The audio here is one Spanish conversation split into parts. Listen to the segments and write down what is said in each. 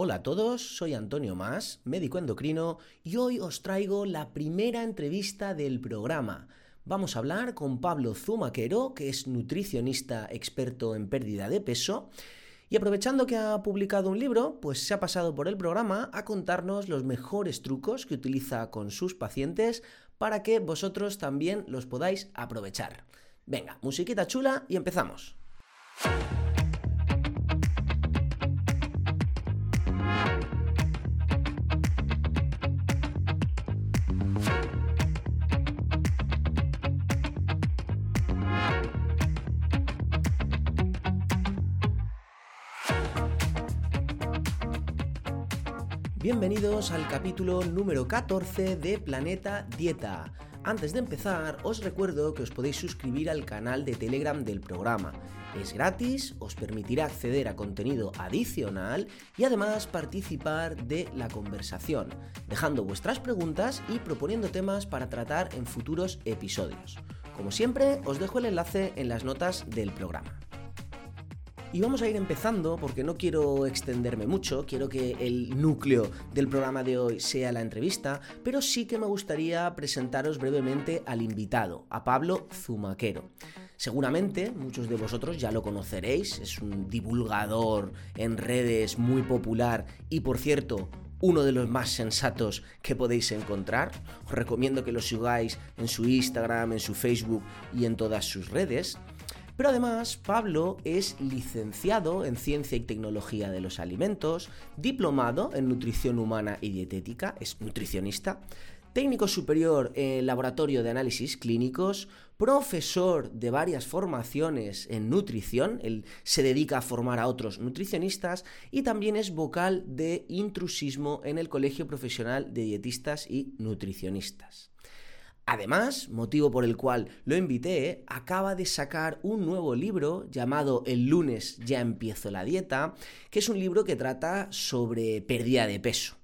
Hola a todos, soy Antonio Más, médico endocrino, y hoy os traigo la primera entrevista del programa. Vamos a hablar con Pablo Zumaquero, que es nutricionista experto en pérdida de peso, y aprovechando que ha publicado un libro, pues se ha pasado por el programa a contarnos los mejores trucos que utiliza con sus pacientes para que vosotros también los podáis aprovechar. Venga, musiquita chula y empezamos. Bienvenidos al capítulo número 14 de Planeta Dieta. Antes de empezar, os recuerdo que os podéis suscribir al canal de Telegram del programa. Es gratis, os permitirá acceder a contenido adicional y además participar de la conversación, dejando vuestras preguntas y proponiendo temas para tratar en futuros episodios. Como siempre, os dejo el enlace en las notas del programa. Y vamos a ir empezando porque no quiero extenderme mucho, quiero que el núcleo del programa de hoy sea la entrevista, pero sí que me gustaría presentaros brevemente al invitado, a Pablo Zumaquero. Seguramente muchos de vosotros ya lo conoceréis, es un divulgador en redes muy popular y por cierto uno de los más sensatos que podéis encontrar. Os recomiendo que lo sigáis en su Instagram, en su Facebook y en todas sus redes. Pero además, Pablo es licenciado en Ciencia y Tecnología de los Alimentos, diplomado en Nutrición Humana y Dietética, es nutricionista, técnico superior en Laboratorio de Análisis Clínicos, profesor de varias formaciones en nutrición, él se dedica a formar a otros nutricionistas y también es vocal de intrusismo en el Colegio Profesional de Dietistas y Nutricionistas. Además, motivo por el cual lo invité, acaba de sacar un nuevo libro llamado El lunes ya empiezo la dieta, que es un libro que trata sobre pérdida de peso.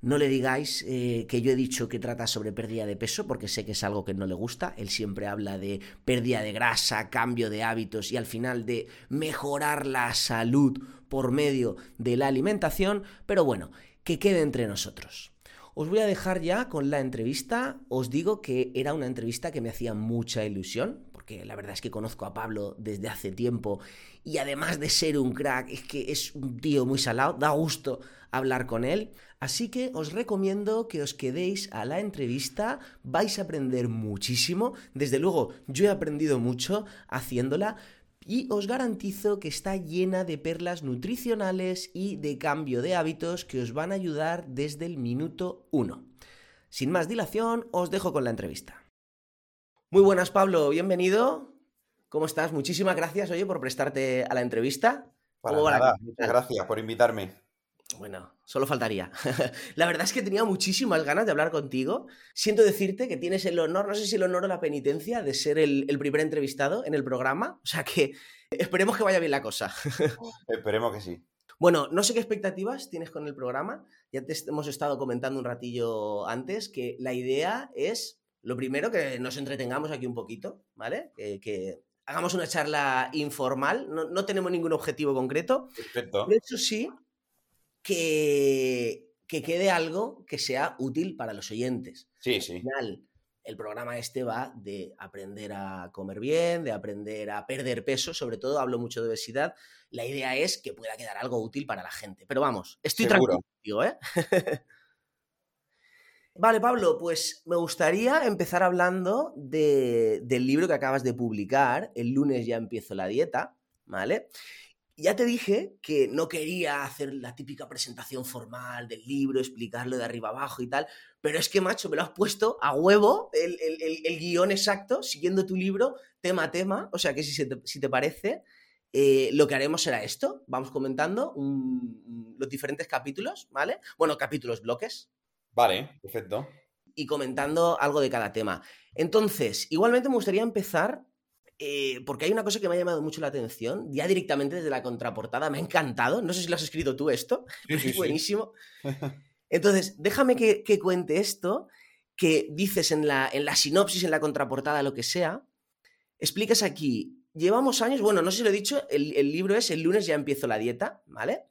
No le digáis eh, que yo he dicho que trata sobre pérdida de peso, porque sé que es algo que no le gusta. Él siempre habla de pérdida de grasa, cambio de hábitos y al final de mejorar la salud por medio de la alimentación. Pero bueno, que quede entre nosotros. Os voy a dejar ya con la entrevista. Os digo que era una entrevista que me hacía mucha ilusión, porque la verdad es que conozco a Pablo desde hace tiempo y además de ser un crack, es que es un tío muy salado, da gusto hablar con él. Así que os recomiendo que os quedéis a la entrevista, vais a aprender muchísimo. Desde luego, yo he aprendido mucho haciéndola, y os garantizo que está llena de perlas nutricionales y de cambio de hábitos que os van a ayudar desde el minuto 1. Sin más dilación, os dejo con la entrevista. Muy buenas, Pablo, bienvenido. ¿Cómo estás? Muchísimas gracias, oye, por prestarte a la entrevista. Para muchas gracias por invitarme. Bueno, solo faltaría. la verdad es que tenía muchísimas ganas de hablar contigo. Siento decirte que tienes el honor, no sé si el honor o la penitencia, de ser el, primer entrevistado en el programa. O sea que esperemos que vaya bien la cosa. esperemos que sí. Bueno, no sé qué expectativas tienes con el programa. Ya te hemos estado comentando un ratillo antes que la idea es, lo primero, que nos entretengamos aquí un poquito, ¿vale? Que, hagamos una charla informal. No, no, tenemos ningún objetivo concreto. Perfecto. De hecho, sí, que, quede algo que sea útil para los oyentes. Sí, sí. Al final, el programa este va de aprender a comer bien, de aprender a perder peso, sobre todo hablo mucho de obesidad. La idea es que pueda quedar algo útil para la gente. Pero vamos, estoy tranquilo, ¿eh? vale, Pablo, pues me gustaría empezar hablando del libro que acabas de publicar. El lunes ya empiezo la dieta, ¿vale? Ya te dije que no quería hacer la típica presentación formal del libro, explicarlo de arriba abajo y tal, pero es que, macho, me lo has puesto a huevo el, guion exacto, siguiendo tu libro, tema a tema. O sea que si, te, si te parece, eh, lo que haremos será esto. Vamos comentando los diferentes capítulos, ¿vale? Bueno, capítulos, bloques. Vale, perfecto. Y comentando algo de cada tema. Entonces, igualmente me gustaría empezar eh, porque hay una cosa que me ha llamado mucho la atención, ya directamente desde la contraportada, me ha encantado, no sé si lo has escrito tú esto, es buenísimo. Entonces, déjame que, cuente esto, que dices en la, en la sinopsis, en la contraportada, lo que sea, explicas aquí, llevamos años, bueno, no sé si lo he dicho, el, el libro es El lunes ya empiezo la dieta, ¿vale?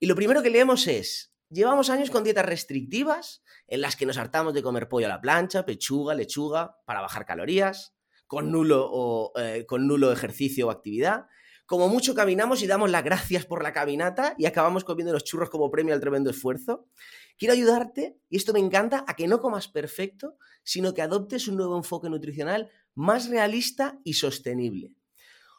Y lo primero que leemos es, llevamos años con dietas restrictivas en las que nos hartamos de comer pollo a la plancha, pechuga, lechuga, para bajar calorías, con nulo, o, eh, con nulo ejercicio o actividad. Como mucho caminamos y damos las gracias por la caminata y acabamos comiendo los churros como premio al tremendo esfuerzo. Quiero ayudarte, y esto me encanta, a que no comas perfecto, sino que adoptes un nuevo enfoque nutricional más realista y sostenible.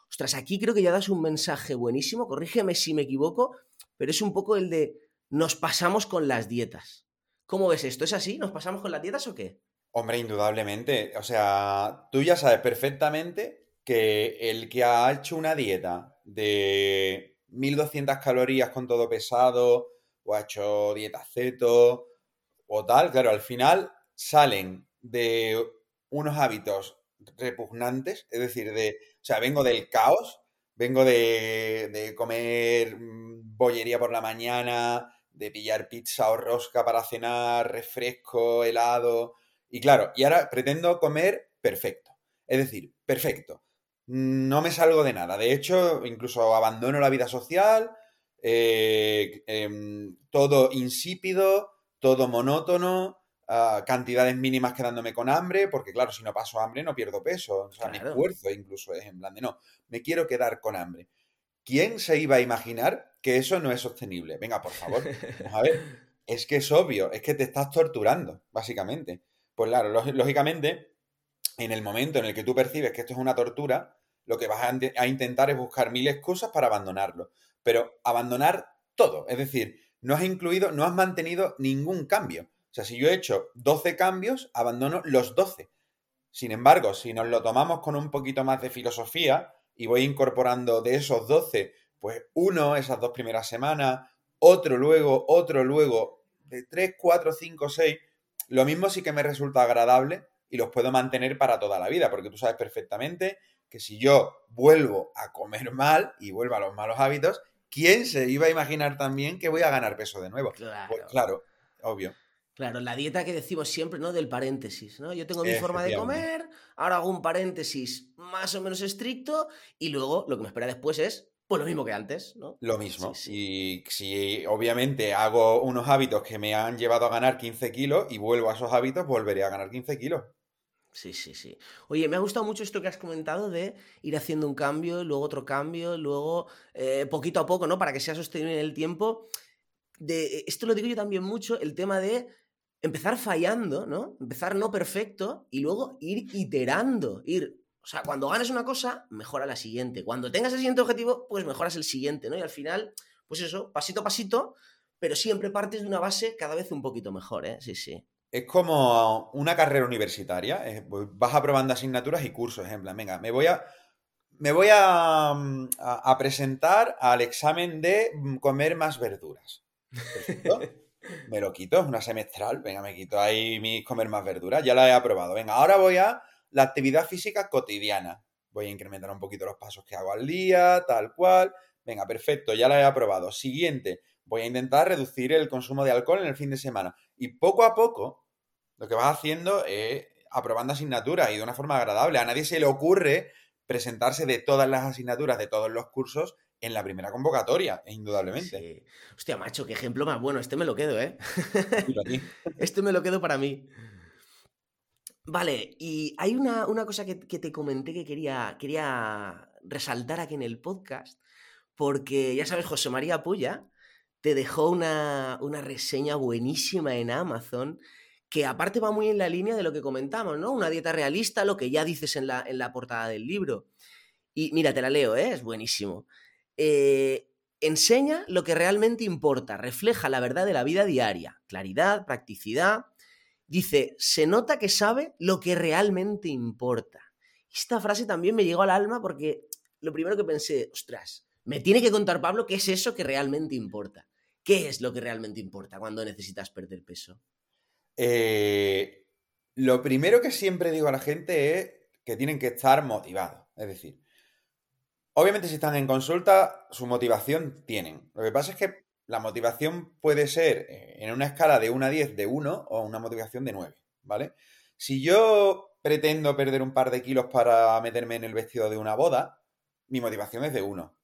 Ostras, aquí creo que ya das un mensaje buenísimo, corrígeme si me equivoco, pero es un poco el de nos pasamos con las dietas. ¿Cómo ves esto? ¿Es así? ¿Nos pasamos con las dietas o qué? Hombre, indudablemente. O sea, tú ya sabes perfectamente que el que ha hecho una dieta de 1200 calorías con todo pesado, o ha hecho dieta ceto, o tal, claro, al final salen de unos hábitos repugnantes, es decir, de, o sea, vengo del caos, vengo de, de comer mm, bollería por la mañana, de pillar pizza o rosca para cenar, refresco, helado, y claro, y ahora pretendo comer perfecto, es decir, perfecto. No me salgo de nada. De hecho, incluso abandono la vida social, eh, em, todo insípido, todo monótono, cantidades mínimas quedándome con hambre, porque claro, si no paso hambre no pierdo peso, o sea, mi esfuerzo incluso es en plan de no, me quiero quedar con hambre. ¿Quién se iba a imaginar que eso no es sostenible? Venga, por favor, vamos a ver. Es que es obvio, es que te estás torturando, básicamente. Pues claro, lógicamente, en el momento en el que tú percibes que esto es una tortura, lo que vas a, intentar es buscar mil excusas para abandonarlo. Pero abandonar todo, es decir, no has incluido, no has mantenido ningún cambio. O sea, si yo he hecho 12 cambios, abandono los 12. Sin embargo, si nos lo tomamos con un poquito más de filosofía y voy incorporando de esos 12, pues uno esas dos primeras semanas, otro luego, otro luego, de 3, 4, 5, 6, lo mismo sí que me resulta agradable y los puedo mantener para toda la vida, porque tú sabes perfectamente que si yo vuelvo a comer mal y vuelvo a los malos hábitos, ¿quién se iba a imaginar también que voy a ganar peso de nuevo? Claro, pues claro obvio. Claro, la dieta que decimos siempre, ¿no? Del paréntesis, ¿no? Yo tengo mi forma de comer, ahora hago un paréntesis más o menos estricto y luego lo que me espera después es, pues lo mismo que antes, ¿no? Lo mismo. Y si obviamente hago unos hábitos que me han llevado a ganar 15 kilos y vuelvo a esos hábitos, volveré a ganar 15 kilos. Sí, sí, sí. Oye, me ha gustado mucho esto que has comentado de ir haciendo un cambio, luego otro cambio, luego eh, poquito a poco, ¿no? Para que sea sostenible en el tiempo. De, esto lo digo yo también mucho, el tema de empezar fallando, ¿no? Empezar no perfecto y luego ir iterando, ir, o sea, cuando ganes una cosa, mejora la siguiente. Cuando tengas el siguiente objetivo, pues mejoras el siguiente, ¿no? Y al final, pues eso, pasito a pasito, pero siempre partes de una base cada vez un poquito mejor, ¿eh? Sí, sí. Es como una carrera universitaria, pues vas aprobando asignaturas y cursos, en plan, venga, me voy a... Me voy a, mm, a presentar al examen de mm, comer más verduras. ¿Perfecto? me lo quito, es una semestral, venga, me quito ahí mi comer más verduras, ya la he aprobado. Venga, ahora voy a la actividad física cotidiana. Voy a incrementar un poquito los pasos que hago al día, tal cual. Venga, perfecto, ya la he aprobado. Siguiente, voy a intentar reducir el consumo de alcohol en el fin de semana. Y poco a poco, lo que vas haciendo es aprobando asignaturas y de una forma agradable. A nadie se le ocurre presentarse de todas las asignaturas, de todos los cursos en la primera convocatoria, indudablemente. Sí. Hostia, macho, qué ejemplo más bueno. Este me lo quedo, ¿eh? este me lo quedo para mí. Vale, y hay una, cosa que, te comenté que quería, quería resaltar aquí en el podcast, porque ya sabes, José María Puya te dejó una, una reseña buenísima en Amazon que aparte va muy en la línea de lo que comentamos, ¿no? Una dieta realista, lo que ya dices en la, en la portada del libro. Y mira, te la leo, ¿eh? es buenísimo. Eh, enseña lo que realmente importa, refleja la verdad de la vida diaria, claridad, practicidad. Dice, se nota que sabe lo que realmente importa. Esta frase también me llegó al alma porque lo primero que pensé, ostras, me tiene que contar Pablo qué es eso que realmente importa. ¿Qué es lo que realmente importa cuando necesitas perder peso? Eh, lo primero que siempre digo a la gente es que tienen que estar motivados. Es decir, Obviamente, si están en consulta, su motivación tienen. Lo que pasa es que la motivación puede ser eh, en una escala de 1 a 10 de 1 o una motivación de 9, ¿vale? Si yo pretendo perder un par de kilos para meterme en el vestido de una boda, mi motivación es de 1.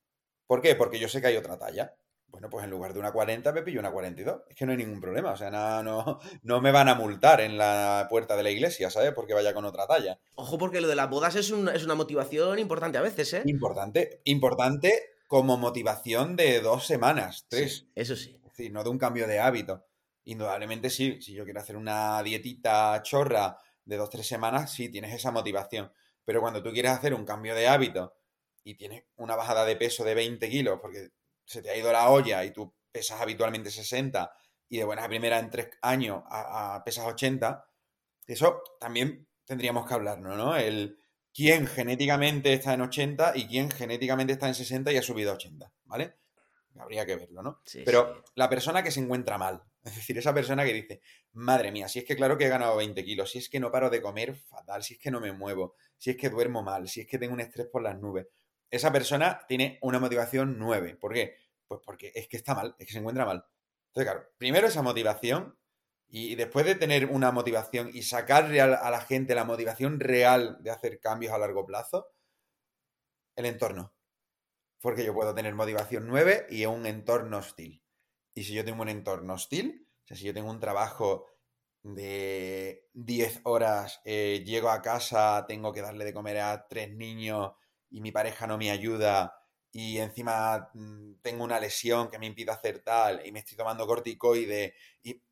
¿Por qué? Porque yo sé que hay otra talla. bueno, pues en lugar de una 40 me pillo una 42. Es que no hay ningún problema. O sea, no, no, no me van a multar en la puerta de la iglesia, ¿sabes? Porque vaya con otra talla. Ojo, porque lo de las bodas es, es una motivación importante a veces, ¿eh? Importante. Importante como motivación de dos semanas, tres. eso sí. Es decir, no de un cambio de hábito. Indudablemente sí. Si yo quiero hacer una dietita chorra de dos, tres semanas, sí, tienes esa motivación. Pero cuando tú quieres hacer un cambio de hábito y tienes una bajada de peso de 20 kilos, porque se te ha ido la olla y tú pesas habitualmente 60 y de buena primera en tres años a, pesas 80, eso también tendríamos que hablarnos, ¿no? El quién genéticamente está en 80 y quién genéticamente está en 60 y ha subido a 80, ¿vale? Habría que verlo, ¿no? Pero la persona que se encuentra mal, es decir, esa persona que dice, madre mía, si es que claro que he ganado 20 kilos, si es que no paro de comer fatal, si es que no me muevo, si es que duermo mal, si es que tengo un estrés por las nubes, esa persona tiene una motivación 9. ¿Por qué? Pues porque es que está mal, es que se encuentra mal. Entonces, claro, primero esa motivación y después de tener una motivación y sacar a la gente la motivación real de hacer cambios a largo plazo, el entorno. Porque yo puedo tener motivación 9 y un entorno hostil. Y si yo tengo un entorno hostil, o sea, si yo tengo un trabajo de 10 horas, eh, llego a casa, tengo que darle de comer a tres niños y mi pareja no me ayuda y encima mm, tengo una lesión que me impide hacer tal y me estoy tomando corticoide y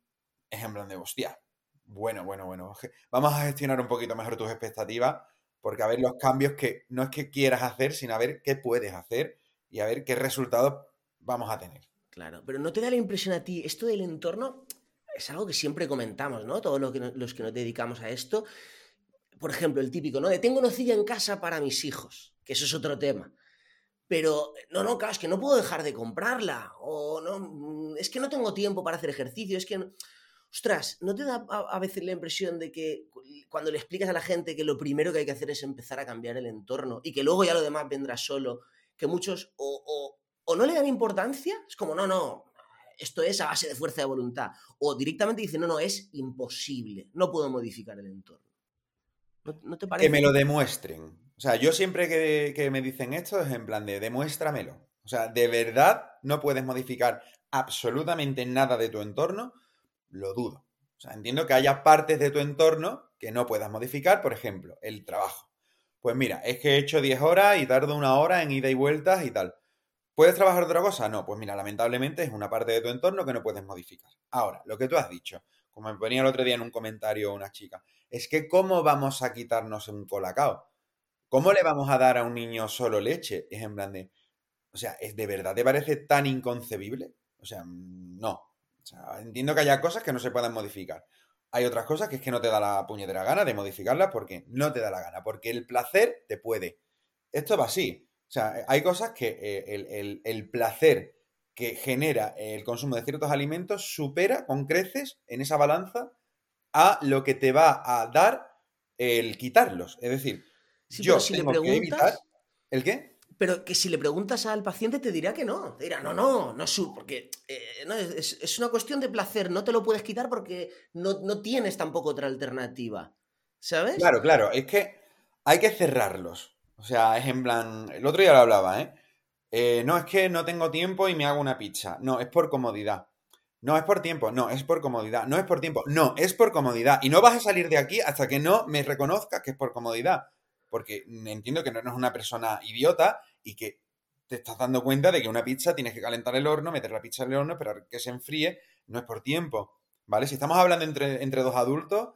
es en plan de hostia. Bueno, bueno, bueno. Vamos a gestionar un poquito mejor tus expectativas porque a ver los cambios que no es que quieras hacer, sino a ver qué puedes hacer y a ver qué resultados vamos a tener. Claro, pero ¿no te da la impresión a ti esto del entorno? Es algo que siempre comentamos, ¿no? Todos los que nos dedicamos a esto. Por ejemplo, el típico, ¿no? De tengo nocilla en casa para mis hijos que eso es otro tema. Pero, no, no, claro, es que no puedo dejar de comprarla. O no, mm, es que no tengo tiempo para hacer ejercicio. Es que, ostras, ¿no te da a, veces la impresión de que cuando le explicas a la gente que lo primero que hay que hacer es empezar a cambiar el entorno y que luego ya lo demás vendrá solo, que muchos o, o no le dan importancia? Es como, no, no, esto es a base de fuerza de voluntad. O directamente dicen, no, no, es imposible, no puedo modificar el entorno. ¿No, te parece? Que me lo demuestren. O sea, yo siempre que, me dicen esto es en plan de demuéstramelo. O sea, de verdad no puedes modificar absolutamente nada de tu entorno, lo dudo. O sea, entiendo que haya partes de tu entorno que no puedas modificar, por ejemplo, el trabajo. Pues mira, es que he hecho 10 horas y tardo una hora en ida y vueltas y tal. ¿Puedes trabajar otra cosa? No, pues mira, lamentablemente es una parte de tu entorno que no puedes modificar. Ahora, lo que tú has dicho, como me ponía el otro día en un comentario una chica, es que ¿cómo vamos a quitarnos un colacao? ¿Cómo le vamos a dar a un niño solo leche? Es en plan de, o sea, ¿es de verdad te parece tan inconcebible? O sea, mm, no. Sea, entiendo que haya cosas que no se puedan modificar. Hay otras cosas que es que no te da la puñetera gana de modificarlas porque no te da la gana, porque el placer te puede. Esto va así. O sea, hay cosas que eh, el placer que genera el consumo de ciertos alimentos supera con creces en esa balanza a lo que te va a dar el quitarlos. Es decir, yo si le preguntas, ¿El qué? Pero que si le preguntas al paciente te dirá que no. Te dirá, no, no, no, su, porque eh, es, una cuestión de placer, no te lo puedes quitar porque no, no tienes tampoco otra alternativa. ¿Sabes? Claro, claro, es que hay que cerrarlos. O sea, es en plan. El otro día lo hablaba, ¿eh? ¿eh? No, es que no tengo tiempo y me hago una pizza. No, es por comodidad. No, es por tiempo. No, es por comodidad. No es por tiempo. No, es por comodidad. Y no vas a salir de aquí hasta que no me reconozcas que es por comodidad. Porque entiendo que no eres una persona idiota y que te estás dando cuenta de que una pizza tienes que calentar el horno, meter la pizza en el horno, esperar que se enfríe. No es por tiempo. ¿Vale? Si estamos hablando entre, entre dos adultos,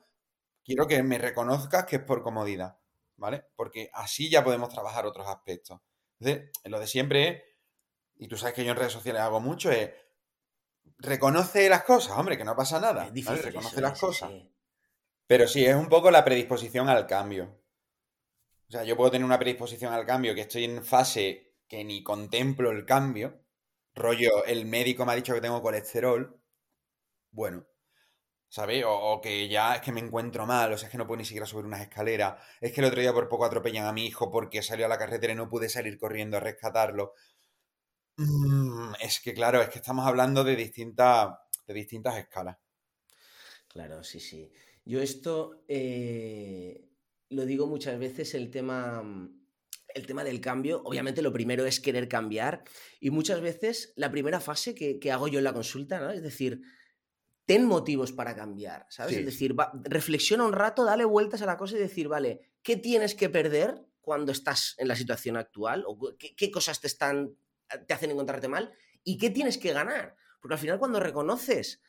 quiero que me reconozcas que es por comodidad. ¿Vale? Porque así ya podemos trabajar otros aspectos. Entonces, lo de siempre y tú sabes que yo en redes sociales hago mucho, es reconoce las cosas, hombre, que no pasa nada. Reconoce las cosas. Pero sí, es un poco la predisposición al cambio. O sea, yo puedo tener una predisposición al cambio que estoy en fase que ni contemplo el cambio. Rollo, el médico me ha dicho que tengo colesterol. Bueno, ¿sabes? O, que ya es que me encuentro mal, o sea, es que no puedo ni siquiera subir unas escaleras. Es que el otro día por poco atropellan a mi hijo porque salió a la carretera y no pude salir corriendo a rescatarlo. Mm, es que, claro, es que estamos hablando de distintas, de distintas escalas. Claro, sí, sí. Yo esto eh, lo digo muchas veces, el tema... el tema del cambio, obviamente lo primero es querer cambiar y muchas veces la primera fase que, hago yo en la consulta, ¿no? Es decir, ten motivos para cambiar, ¿sabes? Es decir, reflexiona un rato, dale vueltas a la cosa y decir, vale, ¿qué tienes que perder cuando estás en la situación actual? ¿O qué, cosas te están te hacen encontrarte mal? ¿Y qué tienes que ganar? Porque al final cuando reconoces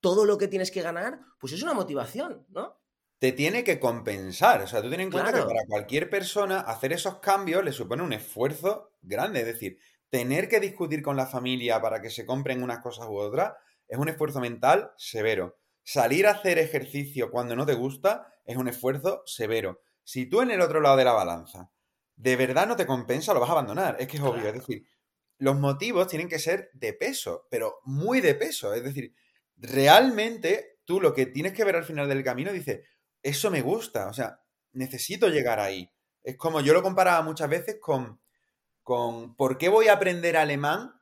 todo lo que tienes que ganar, pues es una motivación, ¿no? Te tiene que compensar. O sea, tú tienes en cuenta que para cualquier persona hacer esos cambios le supone un esfuerzo grande. Es decir, tener que discutir con la familia para que se compren unas cosas u otras es un esfuerzo mental severo. Salir a hacer ejercicio cuando no te gusta es un esfuerzo severo. Si tú en el otro lado de la balanza de verdad no te compensa, lo vas a abandonar. Es que es obvio. Es decir, los motivos tienen que ser de peso, pero muy de peso. Es decir, realmente tú lo que tienes que ver al final del camino dices, eso me gusta, o sea, necesito llegar ahí. Es como yo lo comparaba muchas veces con, con ¿por qué voy a aprender alemán?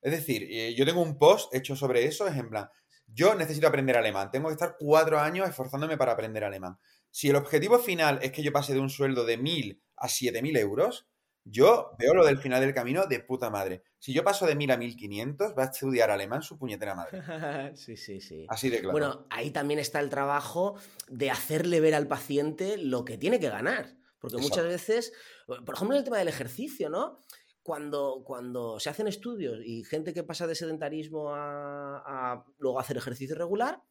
Es decir, eh, yo tengo un post hecho sobre eso, es en plan, yo necesito aprender alemán, tengo que estar cuatro años esforzándome para aprender alemán. Si el objetivo final es que yo pase de un sueldo de mil a siete mil euros, yo veo lo del final del camino de puta madre. Si yo paso de 1000 a 1500, va a estudiar alemán su puñetera madre. sí, sí, sí. Así de claro. Bueno, ahí también está el trabajo de hacerle ver al paciente lo que tiene que ganar. Porque muchas veces, por ejemplo, en el tema del ejercicio, ¿no? Cuando, cuando se hacen estudios y gente que pasa de sedentarismo a, a luego hacer ejercicio regular,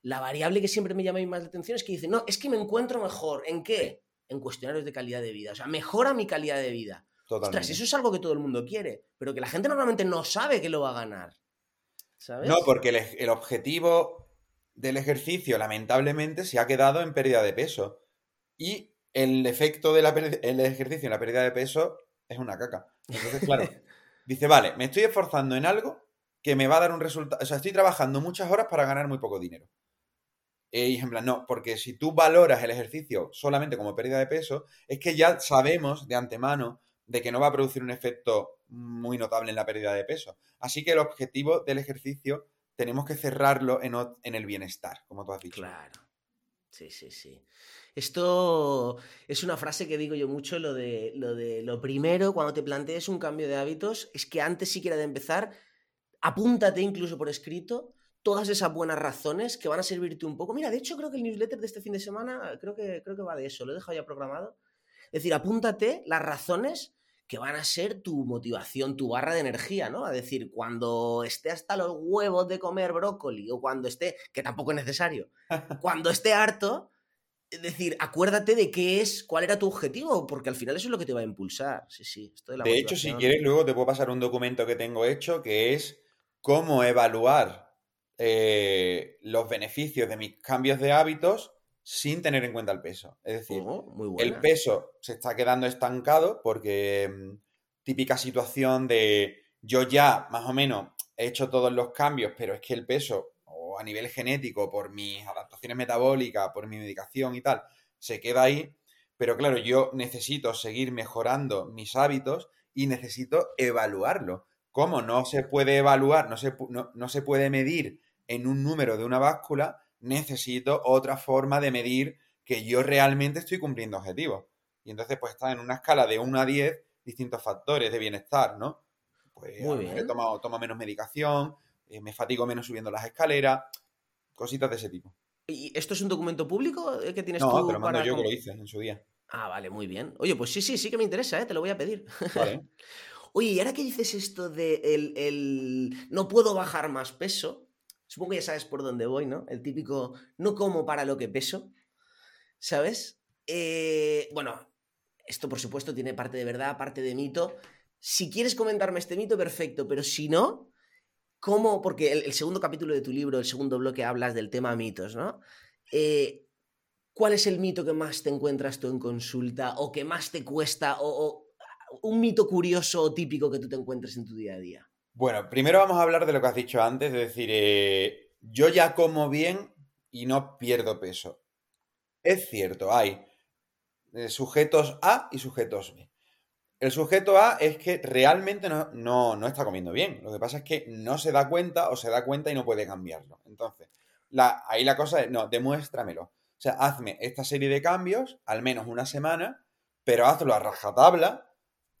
la variable que siempre me llama más la atención es que dicen, no, es que me encuentro mejor. ¿En qué? En cuestionarios de calidad de vida. O sea, mejora mi calidad de vida. Ostras, eso es algo que todo el mundo quiere, pero que la gente normalmente no sabe que lo va a ganar. ¿Sabes? No, porque el, objetivo del ejercicio, lamentablemente, se ha quedado en pérdida de peso. Y el efecto del ejercicio en la pérdida de peso es una caca. Entonces, claro, dice, vale, me estoy esforzando en algo que me va a dar un resultado. O sea, estoy trabajando muchas horas para ganar muy poco dinero. Eh, y en plan, no, porque si tú valoras el ejercicio solamente como pérdida de peso, es que ya sabemos de antemano de que no va a producir un efecto muy notable en la pérdida de peso. Así que el objetivo del ejercicio tenemos que cerrarlo en, en el bienestar, como tú has dicho. Claro. Sí, sí, sí. Esto es una frase que digo yo mucho, lo de, lo de lo primero, cuando te plantees un cambio de hábitos, es que antes siquiera de empezar, apúntate incluso por escrito todas esas buenas razones que van a servirte un poco. Mira, de hecho creo que el newsletter de este fin de semana creo que, creo que va de eso, lo he dejado ya programado. Es decir, apúntate las razones que van a ser tu motivación, tu barra de energía, ¿no? A decir, cuando esté hasta los huevos de comer brócoli o cuando esté, que tampoco es necesario, cuando esté harto, es decir, acuérdate de qué es, cuál era tu objetivo, porque al final eso es lo que te va a impulsar. Sí, sí. Esto de, de hecho, si quieres, luego te puedo pasar un documento que tengo hecho que es cómo evaluar eh, los beneficios de mis cambios de hábitos sin tener en cuenta el peso. Es decir, oh, el peso se está quedando estancado porque mm, típica situación de yo ya más o menos he hecho todos los cambios, pero es que el peso, o a nivel genético, por mis adaptaciones metabólicas, por mi medicación y tal, se queda ahí. Pero claro, yo necesito seguir mejorando mis hábitos y necesito evaluarlo. ¿Cómo no se puede evaluar, no se, no se puede medir en un número de una báscula, necesito otra forma de medir que yo realmente estoy cumpliendo objetivos. Y entonces, pues está en una escala de 1 a 10 distintos factores de bienestar, ¿no? Pues he tomado, tomo menos medicación, eh, me fatigo menos subiendo las escaleras, cositas de ese tipo. ¿Y esto es un documento público eh, que tienes no, tú? No, pero yo que lo hice en su día. Ah, vale, muy bien. Oye, pues sí, sí, sí que me interesa, ¿eh? te lo voy a pedir. Vale. Oye, y ahora que dices esto de el, no puedo bajar más peso, Supongo que ya sabes por dónde voy, ¿no? El típico, no como para lo que peso, ¿sabes? Eh, bueno, esto por supuesto tiene parte de verdad, parte de mito. Si quieres comentarme este mito, perfecto, pero si no, ¿cómo? Porque el, segundo capítulo de tu libro, el segundo bloque, hablas del tema mitos, ¿no? Eh, ¿Cuál es el mito que más te encuentras tú en consulta o que más te cuesta o un mito curioso o típico que tú te encuentres en tu día a día? Bueno, primero vamos a hablar de lo que has dicho antes, es decir, eh, yo ya como bien y no pierdo peso. Es cierto, hay eh, sujetos A y sujetos B. El sujeto A es que realmente no, no, está comiendo bien. Lo que pasa es que no se da cuenta o se da cuenta y no puede cambiarlo. Entonces, ahí la cosa es, no, demuéstramelo. O sea, hazme esta serie de cambios, al menos una semana, pero hazlo a rajatabla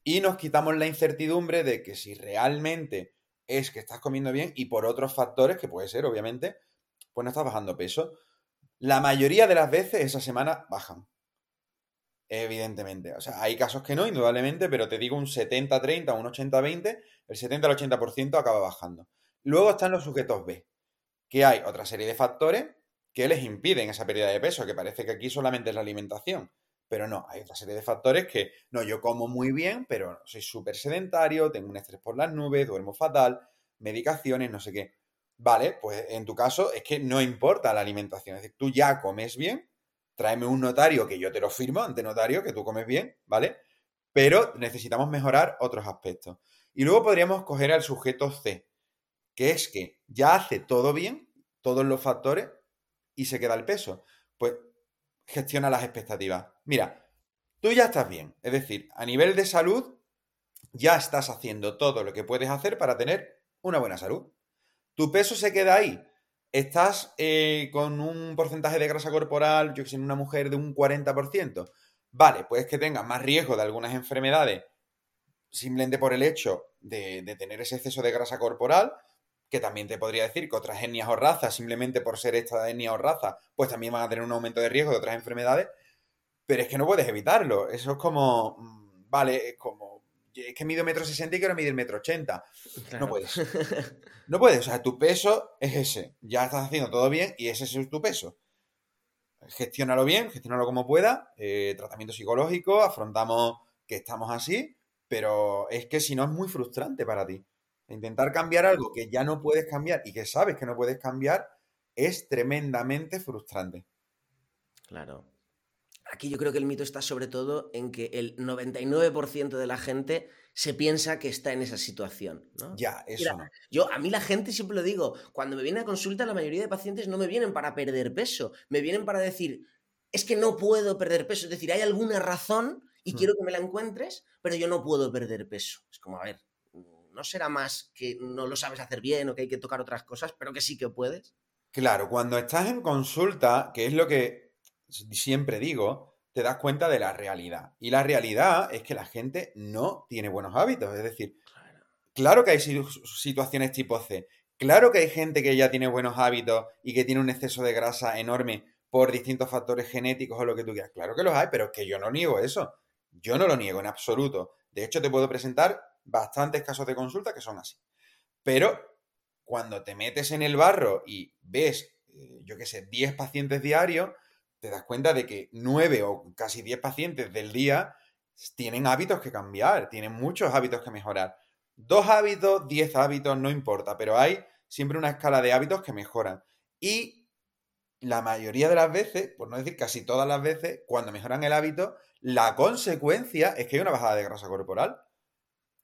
y nos quitamos la incertidumbre de que si realmente es que estás comiendo bien y por otros factores, que puede ser, obviamente, pues no estás bajando peso. La mayoría de las veces esa semana bajan. Evidentemente. O sea, hay casos que no, indudablemente, pero te digo un 70-30, un 80-20, el 70 al 80% acaba bajando. Luego están los sujetos B, que hay otra serie de factores que les impiden esa pérdida de peso, que parece que aquí solamente es la alimentación. Pero no, hay otra serie de factores que, no, yo como muy bien, pero soy súper sedentario, tengo un estrés por las nubes, duermo fatal, medicaciones, no sé qué. Vale, pues en tu caso es que no importa la alimentación, es decir, tú ya comes bien, tráeme un notario que yo te lo firmo ante notario, que tú comes bien, ¿vale? Pero necesitamos mejorar otros aspectos. Y luego podríamos coger al sujeto C, que es que ya hace todo bien, todos los factores, y se queda el peso. Pues gestiona las expectativas. Mira, tú ya estás bien, es decir, a nivel de salud, ya estás haciendo todo lo que puedes hacer para tener una buena salud. Tu peso se queda ahí. Estás eh, con un porcentaje de grasa corporal, yo que sé, en una mujer de un 40%. Vale, pues que tengas más riesgo de algunas enfermedades simplemente por el hecho de, de tener ese exceso de grasa corporal, que también te podría decir que otras etnias o razas, simplemente por ser esta etnia o raza, pues también van a tener un aumento de riesgo de otras enfermedades, pero es que no puedes evitarlo. Eso es como, mm, vale, es como, es que mido metro sesenta y quiero medir metro ochenta. No puedes. No puedes, o sea, tu peso es ese. Ya estás haciendo todo bien y ese es tu peso. Gestiónalo bien, gestiónalo como pueda. Eh, tratamiento psicológico, afrontamos que estamos así, pero es que si no es muy frustrante para ti. Intentar cambiar algo que ya no puedes cambiar y que sabes que no puedes cambiar es tremendamente frustrante. Claro. Aquí yo creo que el mito está sobre todo en que el 99% de la gente se piensa que está en esa situación. ¿no? Ya, eso no. Yo, a mí la gente siempre lo digo, cuando me viene a consulta, la mayoría de pacientes no me vienen para perder peso, me vienen para decir, es que no puedo perder peso, es decir, hay alguna razón y hmm. quiero que me la encuentres, pero yo no puedo perder peso. Es como, a ver, ¿no será más que no lo sabes hacer bien o que hay que tocar otras cosas, pero que sí que puedes? Claro, cuando estás en consulta, que es lo que siempre digo, te das cuenta de la realidad. Y la realidad es que la gente no tiene buenos hábitos. Es decir, claro, que hay situaciones tipo C. Claro que hay gente que ya tiene buenos hábitos y que tiene un exceso de grasa enorme por distintos factores genéticos o lo que tú quieras. Claro que los hay, pero es que yo no niego eso. Yo no lo niego en absoluto. De hecho, te puedo presentar bastantes casos de consulta que son así. Pero cuando te metes en el barro y ves, eh, yo qué sé, 10 pacientes diarios, te das cuenta de que 9 o casi 10 pacientes del día tienen hábitos que cambiar, tienen muchos hábitos que mejorar. Dos hábitos, 10 hábitos, no importa, pero hay siempre una escala de hábitos que mejoran. Y la mayoría de las veces, por no decir casi todas las veces, cuando mejoran el hábito, la consecuencia es que hay una bajada de grasa corporal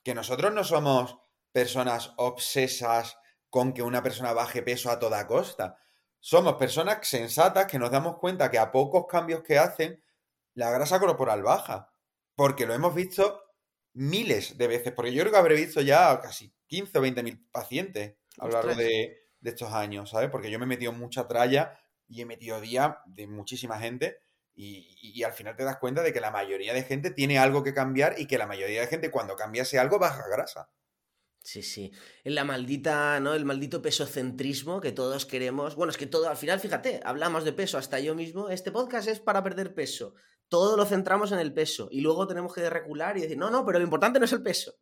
que nosotros no somos personas obsesas con que una persona baje peso a toda costa. Somos personas sensatas que nos damos cuenta que a pocos cambios que hacen, la grasa corporal baja. Porque lo hemos visto miles de veces. Porque yo creo que habré visto ya casi 15 o 20 mil pacientes a lo largo de, de, estos años, ¿sabes? Porque yo me he metido mucha tralla y he metido día de muchísima gente y, al final te das cuenta de que la mayoría de gente tiene algo que cambiar y que la mayoría de gente cuando cambiase algo baja grasa. Sí, sí. La maldita, ¿no? El maldito pesocentrismo que todos queremos. Bueno, es que todo, al final, fíjate, hablamos de peso hasta yo mismo. Este podcast es para perder peso. Todo lo centramos en el peso. Y luego tenemos que recular y decir, no, no, pero lo importante no es el peso.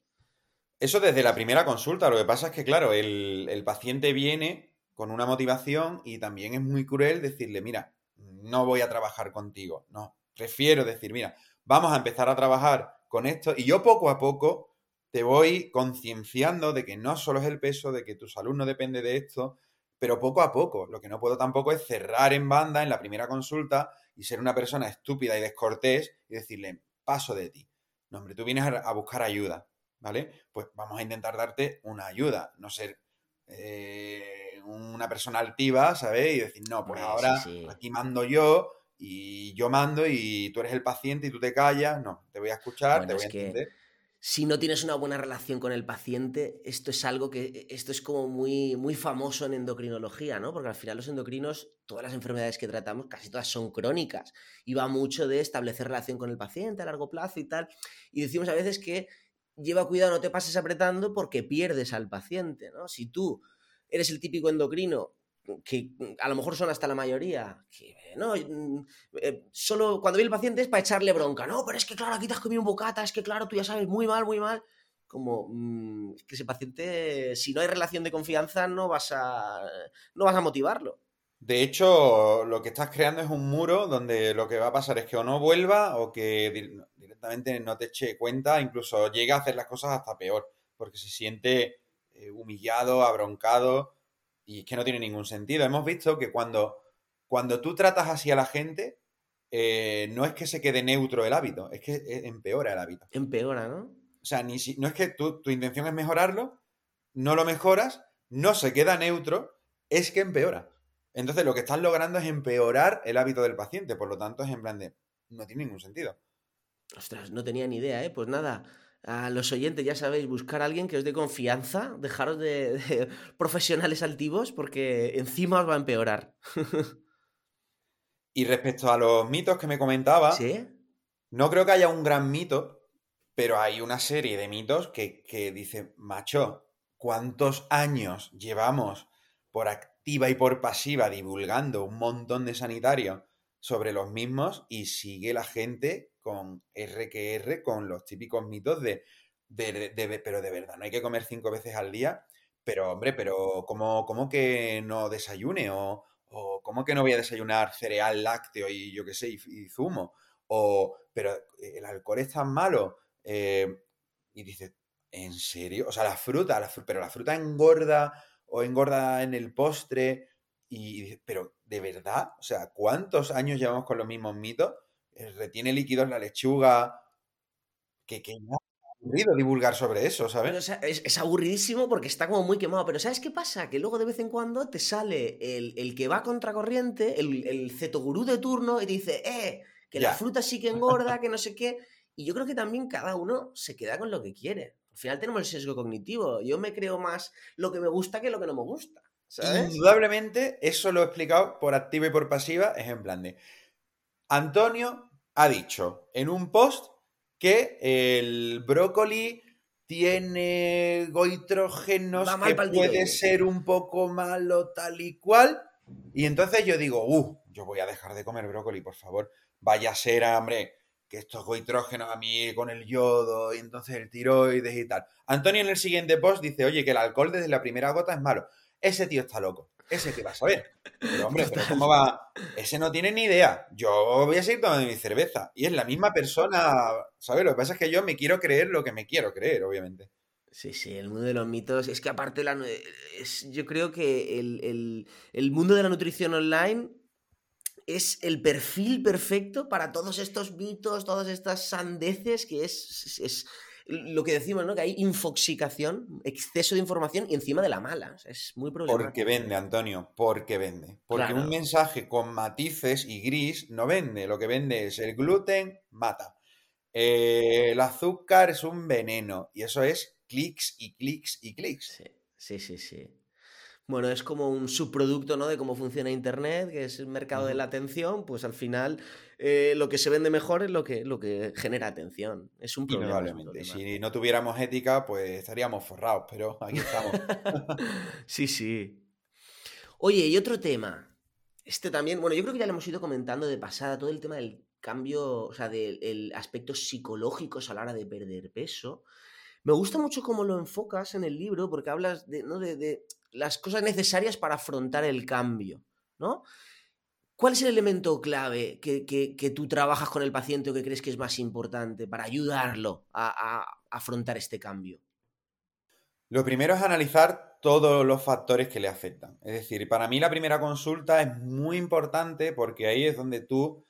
Eso desde la primera consulta. Lo que pasa es que, claro, el, el paciente viene con una motivación y también es muy cruel decirle, mira, no voy a trabajar contigo. No, prefiero decir, mira, vamos a empezar a trabajar con esto y yo poco a poco te voy concienciando de que no solo es el peso, de que tu salud no depende de esto, pero poco a poco. Lo que no puedo tampoco es cerrar en banda en la primera consulta y ser una persona estúpida y descortés y decirle, paso de ti. No, hombre, tú vienes a buscar ayuda, ¿vale? Pues vamos a intentar darte una ayuda, no ser... Eh, una persona altiva, ¿sabes? Y decir, no, pues ahora aquí mando yo y yo mando y tú eres el paciente y tú te callas, no, te voy a escuchar, te voy a entender. Si no tienes una buena relación con el paciente, esto es algo que esto es como muy, muy famoso en endocrinología, ¿no? Porque al final los endocrinos, todas las enfermedades que tratamos, casi todas son crónicas. Y va mucho de establecer relación con el paciente a largo plazo y tal. Y decimos a veces que lleva cuidado, no te pases apretando porque pierdes al paciente, ¿no? Si tú eres el típico endocrino que a lo mejor son hasta la mayoría, que no, mm, eh, solo cuando viene el paciente es para echarle bronca, no, pero es que claro, aquí te has comido un bocata, es que claro, tú ya sabes, muy mal, muy mal, como mm, que ese paciente, si no hay relación de confianza, no vas a, no vas a motivarlo. De hecho, lo que estás creando es un muro donde lo que va a pasar es que o no vuelva o que directamente no te eche cuenta, incluso llega a hacer las cosas hasta peor, porque se siente humillado, abroncado y es que no tiene ningún sentido. Hemos visto que cuando, cuando tú tratas así a la gente, eh, no es que se quede neutro el hábito, es que eh, empeora el hábito. Empeora, ¿no? O sea, ni si, no es que tu intención es mejorarlo, no lo mejoras, no se queda neutro, es que empeora. Entonces lo que estás logrando es empeorar el hábito del paciente, por lo tanto es en plan de, no tiene ningún sentido. Ostras, no tenía ni idea, ¿eh? Pues nada, a los oyentes, ya sabéis, buscar a alguien que os dé confianza, dejaros de, profesionales altivos, porque encima os va a empeorar. y respecto a los mitos que me comentaba, no creo que haya un gran mito, pero hay una serie de mitos que, que dicen, macho, ¿cuántos años llevamos por activa y por pasiva divulgando un montón de sanitarios sobre los mismos y sigue la gente con R con los típicos mitos de, de, pero de verdad, no hay que comer cinco veces al día, pero hombre, pero ¿cómo, cómo que no desayune? O, o ¿cómo que no voy a desayunar cereal lácteo y yo qué sé, y, zumo? O, pero el alcohol es tan malo. Eh, y dice, ¿en serio? O sea, la fruta, pero la fruta engorda o engorda en el postre. Y, pero, ¿de verdad? O sea, ¿cuántos años llevamos con los mismos mitos? Eh, retiene líquidos la lechuga, que, que no aburrido divulgar sobre eso, ¿sabes? es, aburridísimo porque está como muy quemado, pero ¿sabes qué pasa? Que luego de vez en cuando te sale el, que va contracorriente, el, el cetogurú de turno, y te dice, eh, que la fruta sí que engorda, que no sé qué. Y yo creo que también cada uno se queda con lo que quiere. Al final tenemos el sesgo cognitivo. Yo me creo más lo que me gusta que lo que no me gusta. Indudablemente, eso lo he explicado por activa y por pasiva, es en plan de Antonio ha dicho en un post que el brócoli tiene goitrógenos que puede ser un poco malo tal y cual. Y entonces yo digo, uh, yo voy a dejar de comer brócoli, por favor. Vaya a ser, hombre, que estos goitrógenos a mí con el yodo y entonces el tiroides y tal. Antonio en el siguiente post dice, oye, que el alcohol desde la primera gota es malo. Ese tío está loco ese que va a saber. Pero hombre, pero ¿cómo va? Ese no tiene ni idea. Yo voy a seguir tomando mi cerveza. Y es la misma persona, ¿sabes? Lo que pasa es que yo me quiero creer lo que me quiero creer, obviamente. Sí, sí, el mundo de los mitos. Es que aparte, la, es, yo creo que el, mundo de la nutrición online es el perfil perfecto para todos estos mitos, todas estas sandeces que es, es lo que decimos, ¿no? Que hay infoxicación, exceso de información y encima de la mala. Es muy problemático. Porque vende, Antonio, porque vende. Porque un mensaje con matices y gris no vende. Lo que vende es el gluten, mata. Eh, el azúcar es un veneno. Y eso es clics y clics y clics. Sí, sí, sí. sí. Bueno, es como un subproducto, ¿no? De cómo funciona Internet, que es el mercado de la atención, pues al final eh, lo que se vende mejor es lo que, lo que genera atención. Es un problema. Si no tuviéramos ética, pues estaríamos forrados, pero aquí estamos. sí, sí. Oye, y otro tema. Este también, bueno, yo creo que ya lo hemos ido comentando de pasada, todo el tema del cambio, o sea, del aspecto psicológico a la hora de perder peso. Me gusta mucho cómo lo enfocas en el libro, porque hablas de, las cosas necesarias para afrontar el cambio, ¿no? ¿Cuál es el elemento clave que, tú trabajas con el paciente o que crees que es más importante para ayudarlo a, afrontar este cambio? Lo primero es analizar todos los factores que le afectan. Es decir, para mí la primera consulta es muy importante porque ahí es donde tú,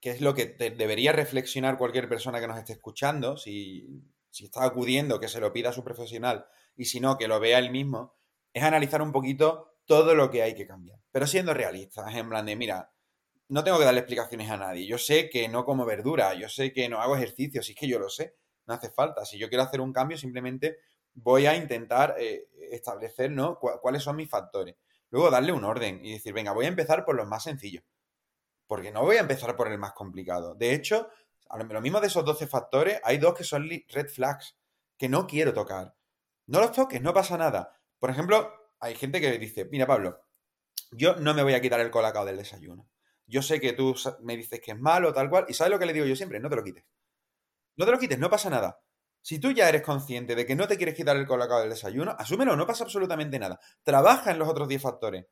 que es lo que debería reflexionar cualquier persona que nos esté escuchando, si, si está acudiendo, que se lo pida a su profesional y si no, que lo vea él mismo, es analizar un poquito todo lo que hay que cambiar. Pero siendo realistas, en plan de, mira, no tengo que darle explicaciones a nadie. Yo sé que no como verdura, yo sé que no hago ejercicio, si es que yo lo sé, no hace falta. Si yo quiero hacer un cambio, simplemente voy a intentar eh, establecer ¿no? cuáles son mis factores. Luego darle un orden y decir, venga, voy a empezar por los más sencillos. Porque no voy a empezar por el más complicado. De hecho, lo mismo de esos 12 factores, hay dos que son red flags que no quiero tocar. No los toques, no pasa nada. Por ejemplo, hay gente que dice, mira Pablo, yo no me voy a quitar el colacao del desayuno. Yo sé que tú me dices que es malo, tal cual, y ¿sabes lo que le digo yo siempre? No te lo quites. No te lo quites, no pasa nada. Si tú ya eres consciente de que no te quieres quitar el colacao del desayuno, asúmelo, no pasa absolutamente nada. Trabaja en los otros 10 factores.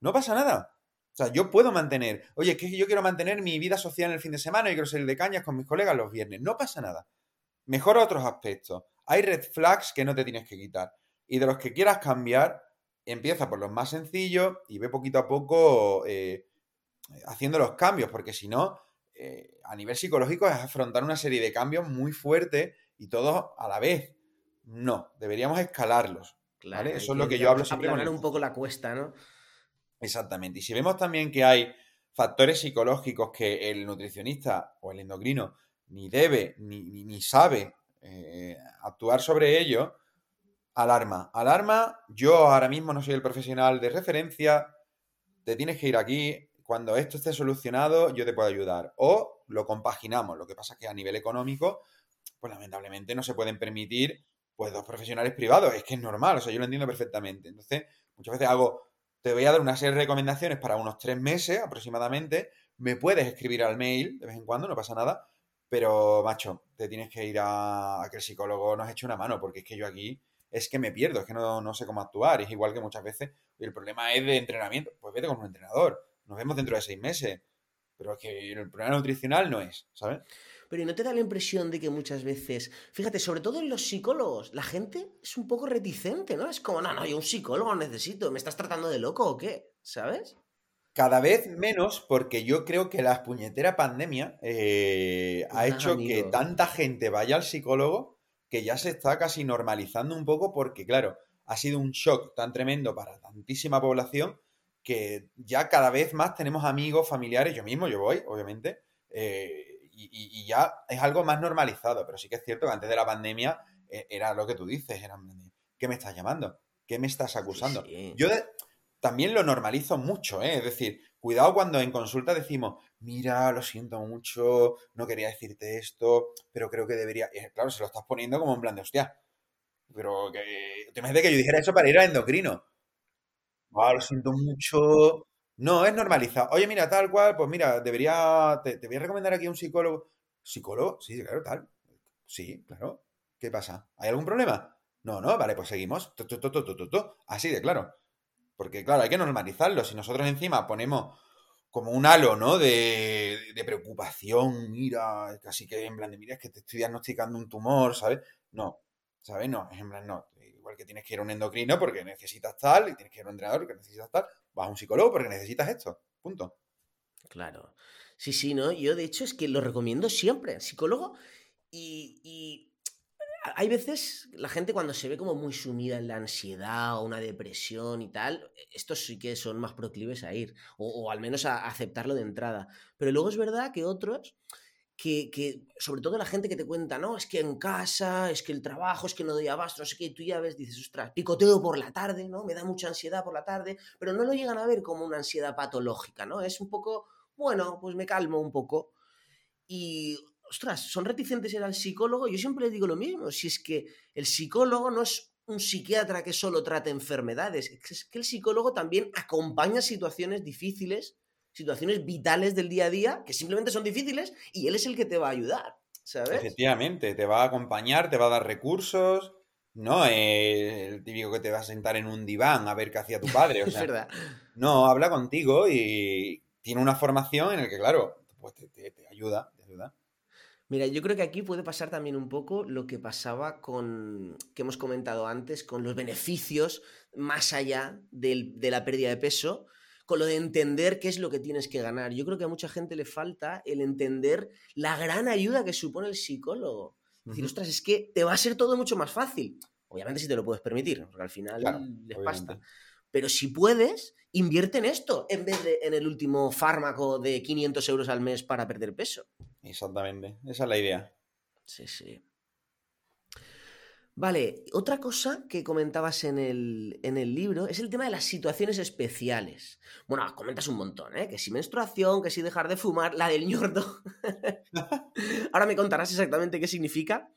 No pasa nada. O sea, yo puedo mantener, oye, es que yo quiero mantener mi vida social en el fin de semana y quiero salir de cañas con mis colegas los viernes. No pasa nada. Mejora otros aspectos. Hay red flags que no te tienes que quitar. Y de los que quieras cambiar, empieza por los más sencillos y ve poquito a poco eh, haciendo los cambios, porque si no, eh, a nivel psicológico es afrontar una serie de cambios muy fuertes y todos a la vez. No, deberíamos escalarlos. Claro, Eso es lo que yo hablo siempre. un poco la cuesta, ¿no? Exactamente. Y si vemos también que hay factores psicológicos que el nutricionista o el endocrino ni debe ni, sabe eh, actuar sobre ello, alarma. Alarma, yo ahora mismo no soy el profesional de referencia, te tienes que ir aquí, cuando esto esté solucionado yo te puedo ayudar. O lo compaginamos, lo que pasa es que a nivel económico, pues lamentablemente no se pueden permitir pues dos profesionales privados, es que es normal, o sea, yo lo entiendo perfectamente. Entonces, muchas veces hago, te voy a dar una serie de recomendaciones para unos tres meses aproximadamente, me puedes escribir al mail de vez en cuando, no pasa nada, pero, macho, te tienes que ir a, que el psicólogo nos eche una mano, porque es que yo aquí es que me pierdo, es que no, no sé cómo actuar. Es igual que muchas veces el problema es de entrenamiento. Pues vete con un entrenador. Nos vemos dentro de seis meses. Pero es que el problema nutricional no es, ¿sabes? Pero ¿y no te da la impresión de que muchas veces, fíjate, sobre todo en los psicólogos, la gente es un poco reticente, ¿no? Es como, no, no, yo un psicólogo necesito, ¿me estás tratando de loco o qué? ¿Sabes? Cada vez menos, porque yo creo que la puñetera pandemia eh, ha hecho que tanta gente vaya al psicólogo que ya se está casi normalizando un poco porque, claro, ha sido un shock tan tremendo para tantísima población que ya cada vez más tenemos amigos, familiares, yo mismo, yo voy, obviamente, eh, y, ya es algo más normalizado, pero sí que es cierto que antes de la pandemia eh, era lo que tú dices, era, ¿qué me estás llamando? ¿Qué me estás acusando? Yo también lo normalizo mucho, ¿eh? es decir, cuidado cuando en consulta decimos, mira, lo siento mucho, no quería decirte esto, pero creo que debería. claro, se lo estás poniendo como en plan de hostia. Pero que. Te imaginas que yo dijera eso para ir al endocrino. Ah, lo siento mucho. No, es normalizado. Oye, mira, tal cual, pues mira, debería. Te, voy a recomendar aquí a un psicólogo. ¿Psicólogo? Sí, claro, tal. Sí, claro. ¿Qué pasa? ¿Hay algún problema? No, no, vale, pues seguimos. Así de claro. Porque, claro, hay que normalizarlo. Si nosotros encima ponemos como un halo, ¿no? De, preocupación, mira, casi que en plan de, mira, es que te estoy diagnosticando un tumor, ¿sabes? No, ¿sabes? No, es en plan, no. Igual que tienes que ir a un endocrino porque necesitas tal, y tienes que ir a un entrenador porque necesitas tal, vas a un psicólogo porque necesitas esto, punto. Claro. Sí, sí, ¿no? Yo de hecho es que lo recomiendo siempre, psicólogo, y hay veces la gente cuando se ve como muy sumida en la ansiedad o una depresión y tal, estos sí que son más proclives a ir, o, al menos a, aceptarlo de entrada. Pero luego es verdad que otros, que, sobre todo la gente que te cuenta, no, es que en casa, es que el trabajo, es que no doy abasto, no sé tú ya ves, dices, ostras, picoteo por la tarde, ¿no? Me da mucha ansiedad por la tarde, pero no lo llegan a ver como una ansiedad patológica, ¿no? Es un poco, bueno, pues me calmo un poco. Y ostras, son reticentes ir al psicólogo, yo siempre les digo lo mismo, si es que el psicólogo no es un psiquiatra que solo trata enfermedades, es que el psicólogo también acompaña situaciones difíciles, situaciones vitales del día a día, que simplemente son difíciles, y él es el que te va a ayudar, ¿sabes? Efectivamente, te va a acompañar, te va a dar recursos, no el típico que te va a sentar en un diván a ver qué hacía tu padre, o sea, verdad. no, habla contigo y tiene una formación en el que, claro, pues te, te ayuda, te ayuda. Mira, yo creo que aquí puede pasar también un poco lo que pasaba con, que hemos comentado antes, con los beneficios más allá de la pérdida de peso, con lo de entender qué es lo que tienes que ganar. Yo creo que a mucha gente le falta el entender la gran ayuda que supone el psicólogo. Es decir, ostras, es que te va a ser todo mucho más fácil. Obviamente si te lo puedes permitir, porque al final les basta. Pero si puedes, invierte en esto en vez de en el último fármaco de 500 euros al mes para perder peso. Exactamente, esa es la idea. Sí, sí. Vale, otra cosa que comentabas en el, en el, libro es el tema de las situaciones especiales. Bueno, comentas un montón, ¿eh? Que si menstruación, que si dejar de fumar, la del ñordo. Ahora me contarás exactamente qué significa.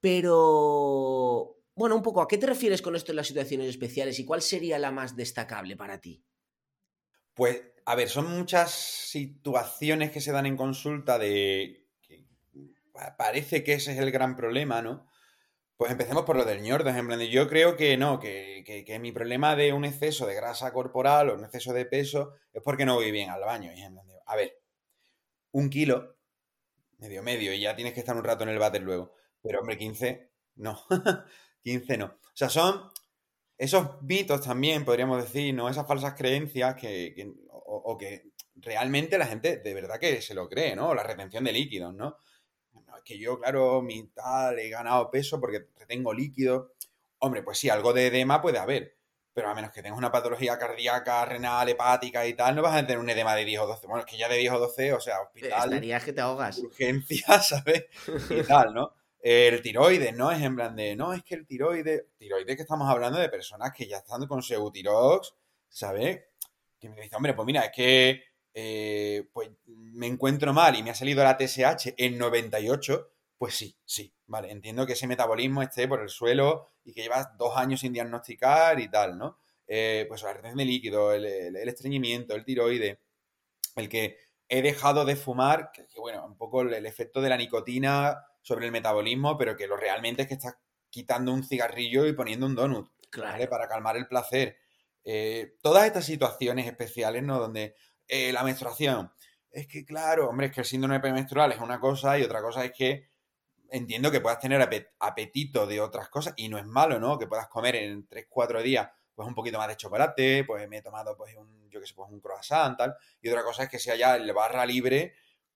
Pero, bueno, un poco, ¿a qué te refieres con esto en las situaciones especiales y cuál sería la más destacable para ti? Pues, a ver, son muchas situaciones que se dan en consulta de... parece que ese es el gran problema, ¿no? Pues empecemos por lo del ñordo, en yo creo que no, que, que, mi problema de un exceso de grasa corporal o un exceso de peso es porque no voy bien al baño. Y a ver, un kilo, medio medio, y ya tienes que estar un rato en el váter luego. Pero hombre, 15, no. 15 no. O sea, son esos mitos también, podríamos decir, ¿no? Esas falsas creencias que, o, que realmente la gente de verdad que se lo cree, ¿no? La retención de líquidos, ¿no? Es que yo, claro, mi tal, he ganado peso porque retengo líquido. Hombre, pues sí, algo de edema puede haber, pero a menos que tengas una patología cardíaca, renal, hepática y tal, no vas a tener un edema de 10 o 12. Bueno, es que ya de 10 o 12, o sea, hospital. Estarías que te ahogas. Urgencia, ¿sabes? Y tal, ¿no? El tiroides, ¿no? Es en plan de, no, es que el tiroides, tiroides que estamos hablando de personas que ya están con Seutirox, ¿sabes? Que me dicen, hombre, pues mira, es que eh, pues me encuentro mal y me ha salido la TSH en 98, pues sí, sí, vale, entiendo que ese metabolismo esté por el suelo y que llevas dos años sin diagnosticar y tal, ¿no? Eh, pues la retención de líquido, el, estreñimiento, el tiroides, el que he dejado de fumar, que, bueno, un poco el efecto de la nicotina sobre el metabolismo, pero que lo realmente es que estás quitando un cigarrillo y poniendo un donut, ¿vale? Para calmar el placer. Eh, todas estas situaciones especiales, ¿no? Donde eh, la menstruación. Es que, claro, hombre, es que el síndrome premenstrual es una cosa y otra cosa es que entiendo que puedas tener apetito de otras cosas y no es malo, ¿no? Que puedas comer en 3, 4 días pues un poquito más de chocolate, pues me he tomado pues un, yo qué sé, pues un croissant, tal. Y otra cosa es que sea ya el barra libre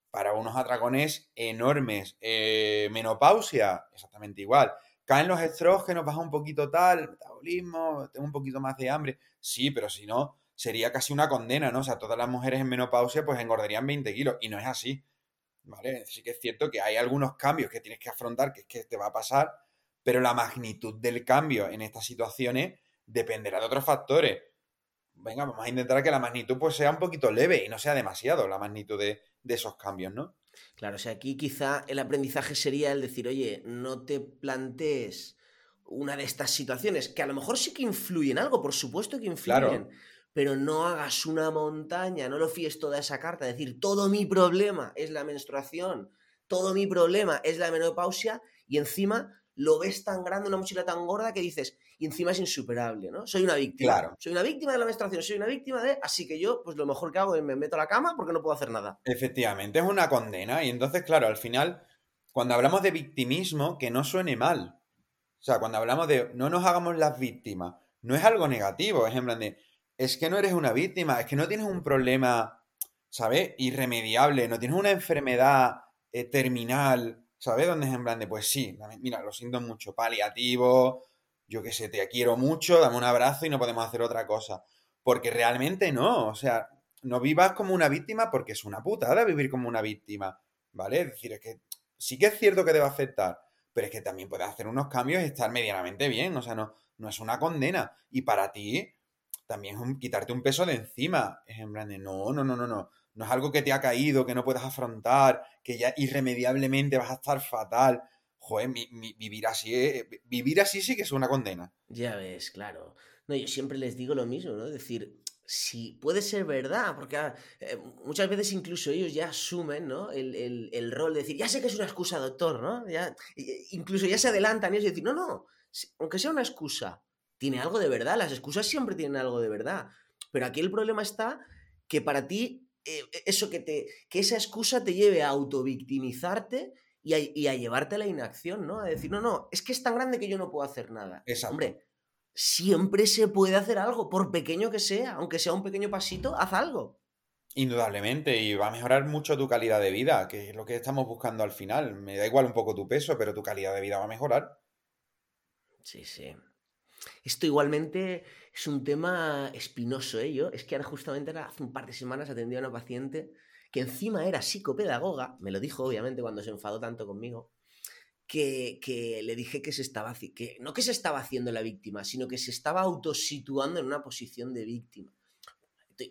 para unos atracones enormes. Eh, menopausia, exactamente igual. Caen los estrógenos, baja un poquito tal, metabolismo, tengo un poquito más de hambre. Sí, pero si no, sería casi una condena, ¿no? O sea, todas las mujeres en menopausia pues engordarían 20 kilos y no es así, ¿vale? Sí que es cierto que hay algunos cambios que tienes que afrontar, que es que te va a pasar, pero la magnitud del cambio en estas situaciones dependerá de otros factores venga, vamos a intentar que la magnitud pues sea un poquito leve y no sea demasiado la magnitud de, esos cambios, ¿no? Claro, o sea, aquí quizá el aprendizaje sería el decir, oye, no te plantees una de estas situaciones, que a lo mejor sí que influyen algo, por supuesto que influyen, pero no hagas una montaña, no lo fíes toda esa carta, decir, todo mi problema es la menstruación, todo mi problema es la menopausia, y encima lo ves tan grande, una mochila tan gorda que dices, y encima es insuperable, ¿no? Soy una víctima. Claro. Soy una víctima de la menstruación, soy una víctima de. Así que yo, pues lo mejor que hago es me meto a la cama porque no puedo hacer nada. Efectivamente, es una condena. Y entonces, claro, al final, cuando hablamos de victimismo, que no suene mal. O sea, cuando hablamos de no nos hagamos las víctimas, no es algo negativo. Es en plan de. Es que no eres una víctima, es que no tienes un problema, ¿sabes? Irremediable, no tienes una enfermedad eh, terminal ¿sabes? Donde es en plan pues sí, mira, lo siento mucho, paliativo, yo qué sé, te quiero mucho, dame un abrazo y no podemos hacer otra cosa. Porque realmente no, o sea, no vivas como una víctima porque es una putada vivir como una víctima, ¿vale? Es decir, es que sí que es cierto que debe afectar, pero es que también puedes hacer unos cambios y estar medianamente bien, o sea, no, no es una condena. Y para ti, también es quitarte un peso de encima. Es en plan de, no, no, no, no, no no es algo que te ha caído, que no puedes afrontar, que ya irremediablemente vas a estar fatal. Joder, vivir así, vivir así sí que es una condena. Ya ves, claro. No, yo siempre les digo lo mismo, ¿no? Es decir, si puede ser verdad, porque ah, eh, muchas veces incluso ellos ya asumen, ¿no? El, rol de decir, ya sé que es una excusa, doctor, ¿no? Ya, incluso ya se adelantan y es decir, no, no, aunque sea una excusa, tiene algo de verdad, las excusas siempre tienen algo de verdad. Pero aquí el problema está que para ti eh, eso que te. que esa excusa te lleve a autovictimizarte y a, y a llevarte a la inacción, ¿no? A decir, no, no, es que es tan grande que yo no puedo hacer nada. Hombre, siempre se puede hacer algo, por pequeño que sea, aunque sea un pequeño pasito, haz algo. Indudablemente, y va a mejorar mucho tu calidad de vida, que es lo que estamos buscando al final. Me da igual un poco tu peso, pero tu calidad de vida va a mejorar. Sí, sí. Esto igualmente es un tema espinoso, ¿eh? es que ahora justamente hace un par de semanas atendí a una paciente que encima era psicopedagoga, me lo dijo obviamente cuando se enfadó tanto conmigo, que, que, le dije que se estaba que no que se estaba haciendo la víctima, sino que se estaba autosituando en una posición de víctima.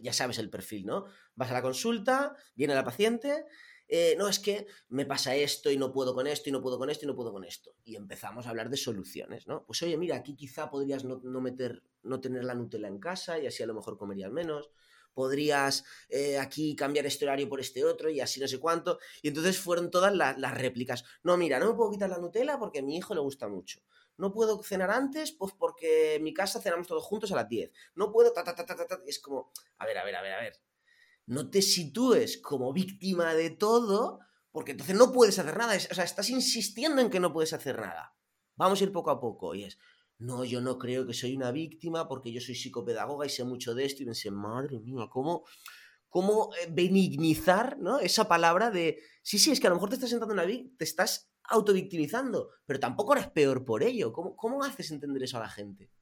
Ya sabes el perfil, ¿no? Vas a la consulta, viene la paciente, eh, no, es que me pasa esto y no puedo con esto y no puedo con esto y no puedo con esto. Y empezamos a hablar de soluciones, ¿no? Pues oye, mira, aquí quizá podrías no, meter, no tener la Nutella en casa y así a lo mejor comerías menos podrías eh, aquí cambiar este horario por este otro y así no sé cuánto. Y entonces fueron todas las réplicas. No, mira, no me puedo quitar la Nutella porque mi hijo le gusta mucho. No puedo cenar antes, pues porque en mi casa cenamos todos juntos a las 10. No puedo, ta, ta, ta, ta, ta. Es como, a ver, a ver, a ver, a ver no te sitúes como víctima de todo, porque entonces no puedes hacer nada. o sea, estás insistiendo en que no puedes hacer nada. Vamos a ir poco a poco. Y es, no, yo no creo que soy una víctima porque yo soy psicopedagoga y sé mucho de esto. Y pensé, madre mía, ¿cómo, cómo eh, benignizar ¿no? esa palabra de, sí, sí, es que a lo mejor te estás sentando una te estás autovictimizando, pero tampoco eres peor por ello. ¿Cómo, ¿Cómo haces entender eso a la gente?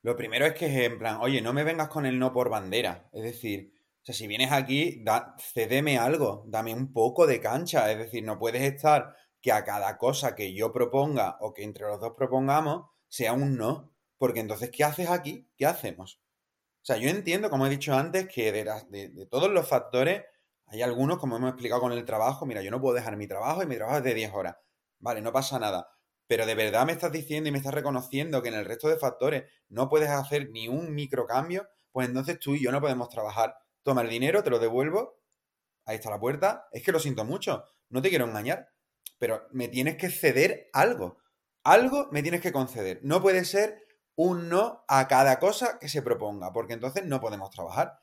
Lo primero es que, en plan, oye, no me vengas con el no por bandera. Es decir, o sea, si vienes aquí, cédeme algo, dame un poco de cancha. Es decir, no puedes estar que a cada cosa que yo proponga o que entre los dos propongamos sea un no. Porque entonces, ¿qué haces aquí? ¿Qué hacemos? O sea, yo entiendo, como he dicho antes, que de, todos los factores, hay algunos, como hemos explicado con el trabajo, mira, yo no puedo dejar mi trabajo y mi trabajo es de 10 horas. Vale, no pasa nada. Pero de verdad me estás diciendo y me estás reconociendo que en el resto de factores no puedes hacer ni un microcambio, pues entonces tú y yo no podemos trabajar toma el dinero, te lo devuelvo, ahí está la puerta, es que lo siento mucho, no te quiero engañar, pero me tienes que ceder algo, algo me tienes que conceder, no puede ser un no a cada cosa que se proponga, porque entonces no podemos trabajar.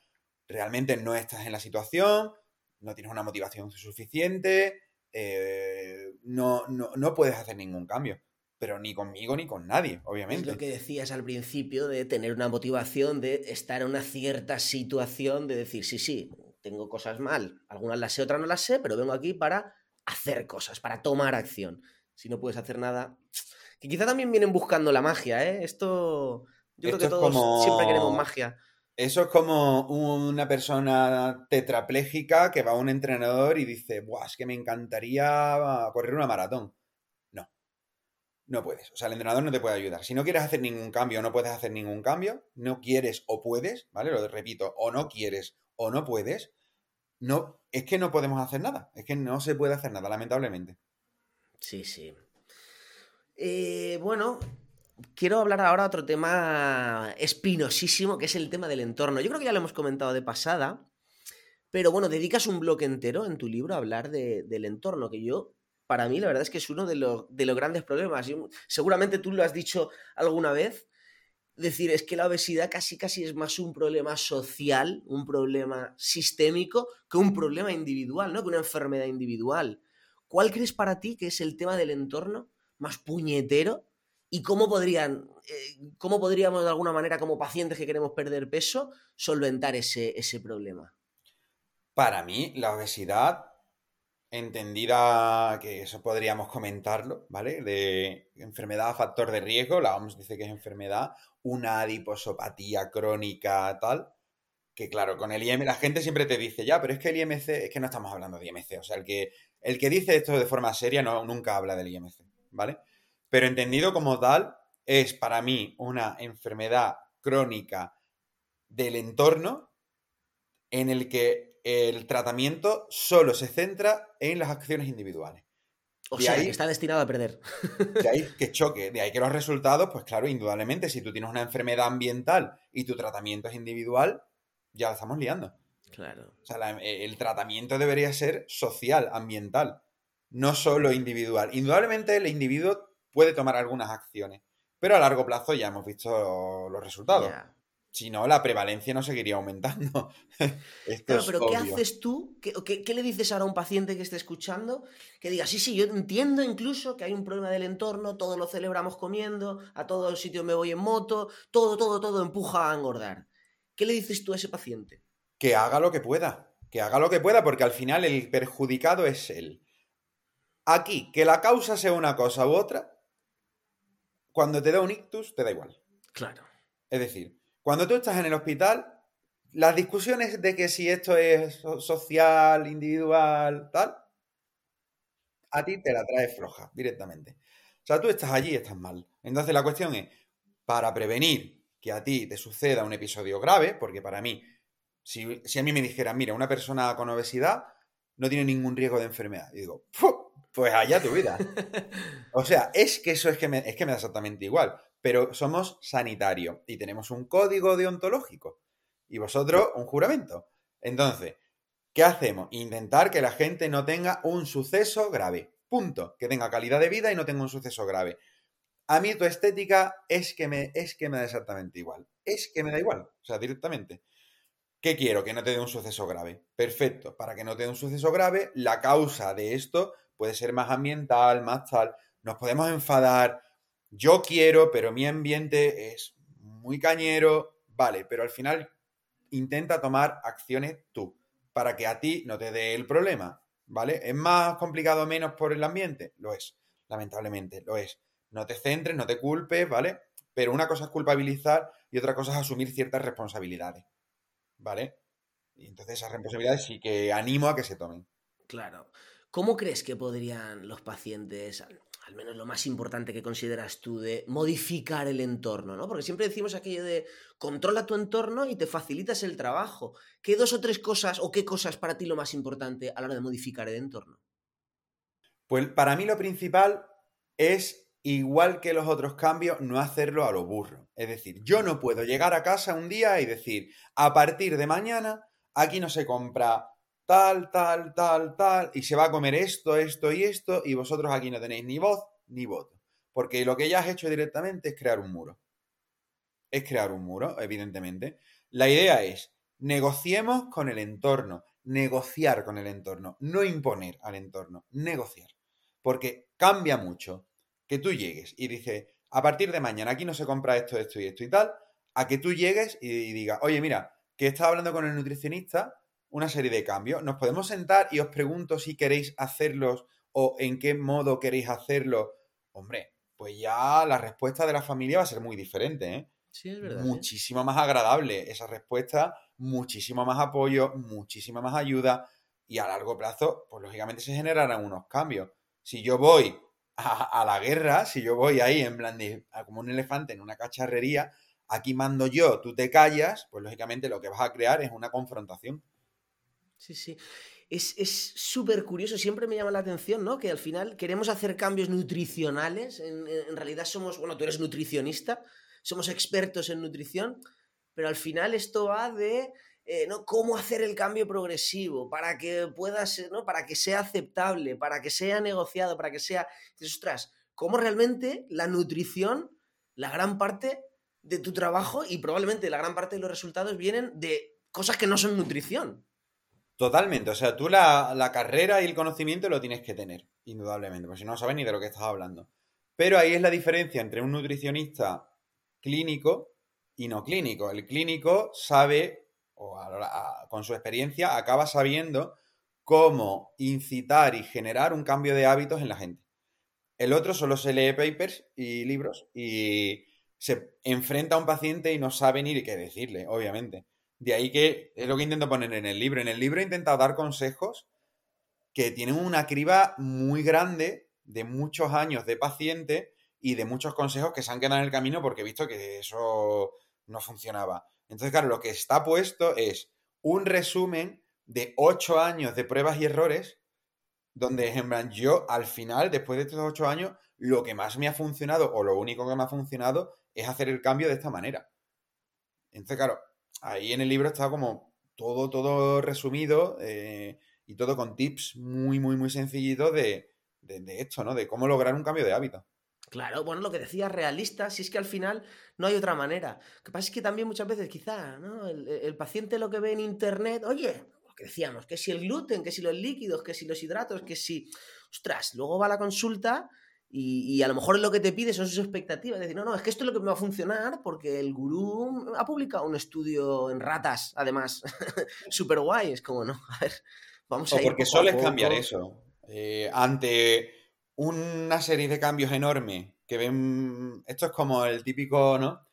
Realmente no estás en la situación, no tienes una motivación suficiente, eh, no, no, no puedes hacer ningún cambio pero ni conmigo ni con nadie, obviamente. Es lo que decías al principio de tener una motivación, de estar en una cierta situación, de decir, sí, sí, tengo cosas mal, algunas las sé, otras no las sé, pero vengo aquí para hacer cosas, para tomar acción. Si no puedes hacer nada, que quizá también vienen buscando la magia, ¿eh? Esto, yo creo que todos siempre queremos magia. Eso es como una persona tetrapléjica que va a un entrenador y dice, Buah, es que me encantaría correr una maratón no puedes. O sea, el entrenador no te puede ayudar. Si no quieres hacer ningún cambio, no puedes hacer ningún cambio, no quieres o puedes, ¿vale? Lo repito, o no quieres o no puedes, no, es que no podemos hacer nada. Es que no se puede hacer nada, lamentablemente. Sí, sí. Eh, bueno, quiero hablar ahora de otro tema espinosísimo, que es el tema del entorno. Yo creo que ya lo hemos comentado de pasada, pero bueno, dedicas un bloque entero en tu libro a hablar del entorno, que yo para mí la verdad es que es uno de los, de los grandes problemas. seguramente tú lo has dicho alguna vez. Decir, es que la obesidad casi casi es más un problema social, un problema sistémico, que un problema individual, ¿no? Que una enfermedad individual. ¿Cuál crees para ti que es el tema del entorno más puñetero? ¿Y cómo podrían, eh, cómo podríamos de alguna manera, como pacientes que queremos perder peso, solventar ese, ese problema? Para mí, la obesidad entendida que eso podríamos comentarlo, ¿vale? De enfermedad factor de riesgo, la OMS dice que es enfermedad, una adiposopatía crónica, tal, que claro, con el IMC la gente siempre te dice, ya, pero es que el IMC, es que no estamos hablando de IMC, o sea, el que, el que dice esto de forma seria no, nunca habla del IMC, ¿vale? Pero entendido como tal, es para mí una enfermedad crónica del entorno en el que el tratamiento solo se centra en las acciones individuales. O sea, que está destinado a perder. De ahí que choque, de ahí que los resultados, pues claro, indudablemente, si tú tienes una enfermedad ambiental y tu tratamiento es individual, ya la estamos liando. Claro. O sea, eh, el tratamiento debería ser social, ambiental, no solo individual. Indudablemente el individuo puede tomar algunas acciones, pero a largo plazo ya hemos visto los resultados. Si no, la prevalencia no seguiría aumentando. claro, pero ¿qué haces tú? ¿Qué, le dices ahora a un paciente que esté escuchando? Que diga, sí, sí, yo entiendo incluso que hay un problema del entorno, todo lo celebramos comiendo, a todos los sitios me voy en moto, todo, todo, todo empuja a engordar. ¿Qué le dices tú a ese paciente? Que haga lo que pueda, que haga lo que pueda, porque al final el perjudicado es él. Aquí, que la causa sea una cosa u otra, cuando te da un ictus, te da igual. Claro. Es decir, cuando tú estás en el hospital, las discusiones de que si esto es social, individual, tal, a ti te la trae floja directamente. O sea, tú estás allí y estás mal. Entonces la cuestión es, para prevenir que a ti te suceda un episodio grave, porque para mí, si, si a mí me dijeran, mira, una persona con obesidad no tiene ningún riesgo de enfermedad. Y digo, pues allá tu vida. O sea, es que eso es que, me, es que me da exactamente igual. Pero somos sanitarios y tenemos un código deontológico. Y vosotros un juramento. Entonces, ¿qué hacemos? Intentar que la gente no tenga un suceso grave. Punto. Que tenga calidad de vida y no tenga un suceso grave. A mí tu estética es que me, es que me da exactamente igual. Es que me da igual. O sea, directamente. ¿Qué quiero? Que no te dé un suceso grave. Perfecto. Para que no te dé un suceso grave, la causa de esto puede ser más ambiental, más tal. Nos podemos enfadar. Yo quiero, pero mi ambiente es muy cañero. Vale, pero al final intenta tomar acciones tú para que a ti no te dé el problema. ¿Vale? ¿Es más complicado o menos por el ambiente? Lo es. Lamentablemente, lo es. No te centres, no te culpes, ¿vale? Pero una cosa es culpabilizar y otra cosa es asumir ciertas responsabilidades. ¿vale? Y entonces esas responsabilidades sí que animo a que se tomen. Claro. ¿Cómo crees que podrían los pacientes, al menos lo más importante que consideras tú, de modificar el entorno, ¿no? Porque siempre decimos aquello de controla tu entorno y te facilitas el trabajo. ¿Qué dos o tres cosas o qué cosas para ti lo más importante a la hora de modificar el entorno? Pues para mí lo principal es igual que los otros cambios, no hacerlo a lo burro. Es decir, yo no puedo llegar a casa un día y decir, a partir de mañana, aquí no se compra tal, tal, tal, tal, y se va a comer esto, esto y esto, y vosotros aquí no tenéis ni voz ni voto. Porque lo que ya has hecho directamente es crear un muro. Es crear un muro, evidentemente. La idea es, negociemos con el entorno, negociar con el entorno, no imponer al entorno, negociar. Porque cambia mucho que tú llegues y dices, a partir de mañana aquí no se compra esto, esto y esto y tal, a que tú llegues y, digas, oye, mira, que estaba hablando con el nutricionista una serie de cambios, nos podemos sentar y os pregunto si queréis hacerlos o en qué modo queréis hacerlo. Hombre, pues ya la respuesta de la familia va a ser muy diferente, ¿eh? Sí, es verdad. Muchísimo más agradable esa respuesta, muchísimo más apoyo, muchísima más ayuda y a largo plazo, pues lógicamente se generarán unos cambios. Si yo voy a, la guerra, si yo voy ahí en plan de como un elefante en una cacharrería, aquí mando yo, tú te callas, pues lógicamente lo que vas a crear es una confrontación. Sí, sí. Es súper curioso, siempre me llama la atención, ¿no? Que al final queremos hacer cambios nutricionales, en, en, realidad somos, bueno, tú eres nutricionista, somos expertos en nutrición, pero al final esto va de eh, ¿no? cómo hacer el cambio progresivo para que pueda ser, ¿no? para que sea aceptable, para que sea negociado, para que sea. ostras, cómo realmente la nutrición, la gran parte de tu trabajo y probablemente la gran parte de los resultados vienen de cosas que no son nutrición. Totalmente, o sea, tú la, la carrera y el conocimiento lo tienes que tener, indudablemente, porque si no sabes ni de lo que estás hablando. Pero ahí es la diferencia entre un nutricionista clínico y no clínico. El clínico sabe o con su experiencia, acaba sabiendo cómo incitar y generar un cambio de hábitos en la gente. El otro solo se lee papers y libros y se enfrenta a un paciente y no sabe ni qué decirle, obviamente. De ahí que es lo que intento poner en el libro. En el libro he intentado dar consejos que tienen una criba muy grande de muchos años de paciente y de muchos consejos que se han quedado en el camino porque he visto que eso no funcionaba. Entonces, claro, lo que está puesto es un resumen de ocho años de pruebas y errores, donde, en yo al final, después de estos ocho años, lo que más me ha funcionado, o lo único que me ha funcionado, es hacer el cambio de esta manera. Entonces, claro, ahí en el libro está como todo, todo resumido eh, y todo con tips muy, muy, muy sencillitos de, de esto, ¿no? De cómo lograr un cambio de hábito. Claro, bueno, lo que decía realista, si es que al final no hay otra manera. Lo que pasa es que también muchas veces quizá, ¿no? El, paciente lo que ve en internet, oye, lo que decíamos, que si el gluten, que si los líquidos, que si los hidratos, que si... Ostras, luego va a la consulta y, a lo mejor lo que te pide son sus expectativas. decir, no, no, es que esto es lo que me va a funcionar porque el gurú ha publicado un estudio en ratas, además, súper guay. Es como, no, a ver, vamos a ir porque sueles cambiar eso. Eh, ante una serie de cambios enormes que ven. Esto es como el típico, ¿no?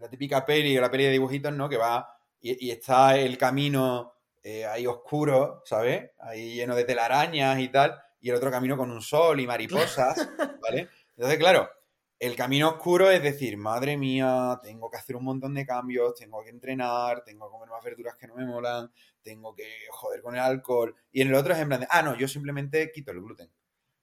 la típica peli o la peli de dibujitos, ¿no? Que va y, está el camino eh, ahí oscuro, ¿sabes? Ahí lleno de telarañas y tal, y el otro camino con un sol y mariposas, ¿vale? Entonces, claro, El camino oscuro es decir, madre mía, tengo que hacer un montón de cambios, tengo que entrenar, tengo que comer más verduras que no me molan, tengo que joder con el alcohol. Y en el otro es en plan de, ah, no, yo simplemente quito el gluten.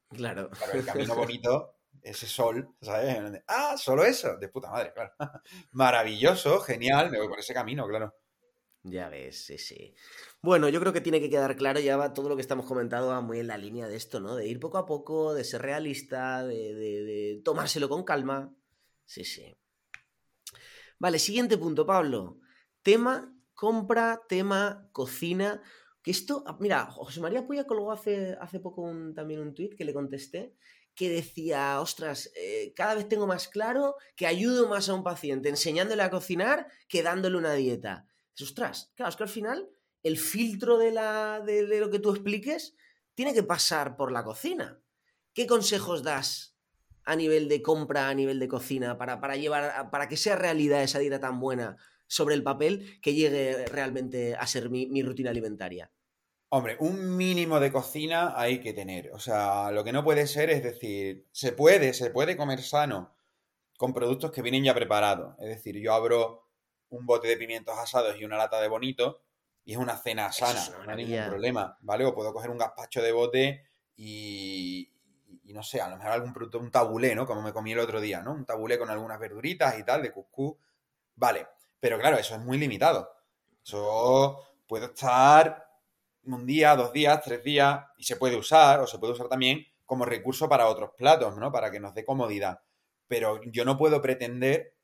Claro. Claro, el camino bonito, ese sol, ¿sabes? Ah, solo eso, de puta madre, claro. Maravilloso, genial, me voy por ese camino, claro. Ya ves, sí, sí. Bueno, yo creo que tiene que quedar claro, ya va todo lo que estamos comentando va muy en la línea de esto, ¿no? De ir poco a poco, de ser realista, de, tomárselo con calma. Sí, sí. Vale, siguiente punto, Pablo. Tema compra, tema cocina. Que esto, ah, mira, José María Puya colgó hace, hace poco también un tuit que le contesté que decía, ostras, eh, cada vez tengo más claro que ayudo más a un paciente enseñándole a cocinar que dándole una dieta. ostras, claro, es que al final el filtro de, la, de, lo que tú expliques tiene que pasar por la cocina. ¿Qué consejos das a nivel de compra, a nivel de cocina, para, llevar, para que sea realidad esa dieta tan buena sobre el papel que llegue realmente a ser mi, mi rutina alimentaria? Hombre, un mínimo de cocina hay que tener. O sea, lo que no puede ser es decir, se puede, se puede comer sano con productos que vienen ya preparados. Es decir, yo abro un bote de pimientos asados y una lata de bonito y es una cena sana, no hay ningún problema, ¿vale? O puedo coger un gazpacho de bote y, y, no sé, a lo mejor algún producto, un tabulé, ¿no? Como me comí el otro día, ¿no? Un tabulé con algunas verduritas y tal, de cuscús. Vale, pero claro, eso es muy limitado. Eso puedo estar un día, dos días, tres días, y se puede usar, o se puede usar también como recurso para otros platos, ¿no? Para que nos dé comodidad. Pero yo no puedo pretender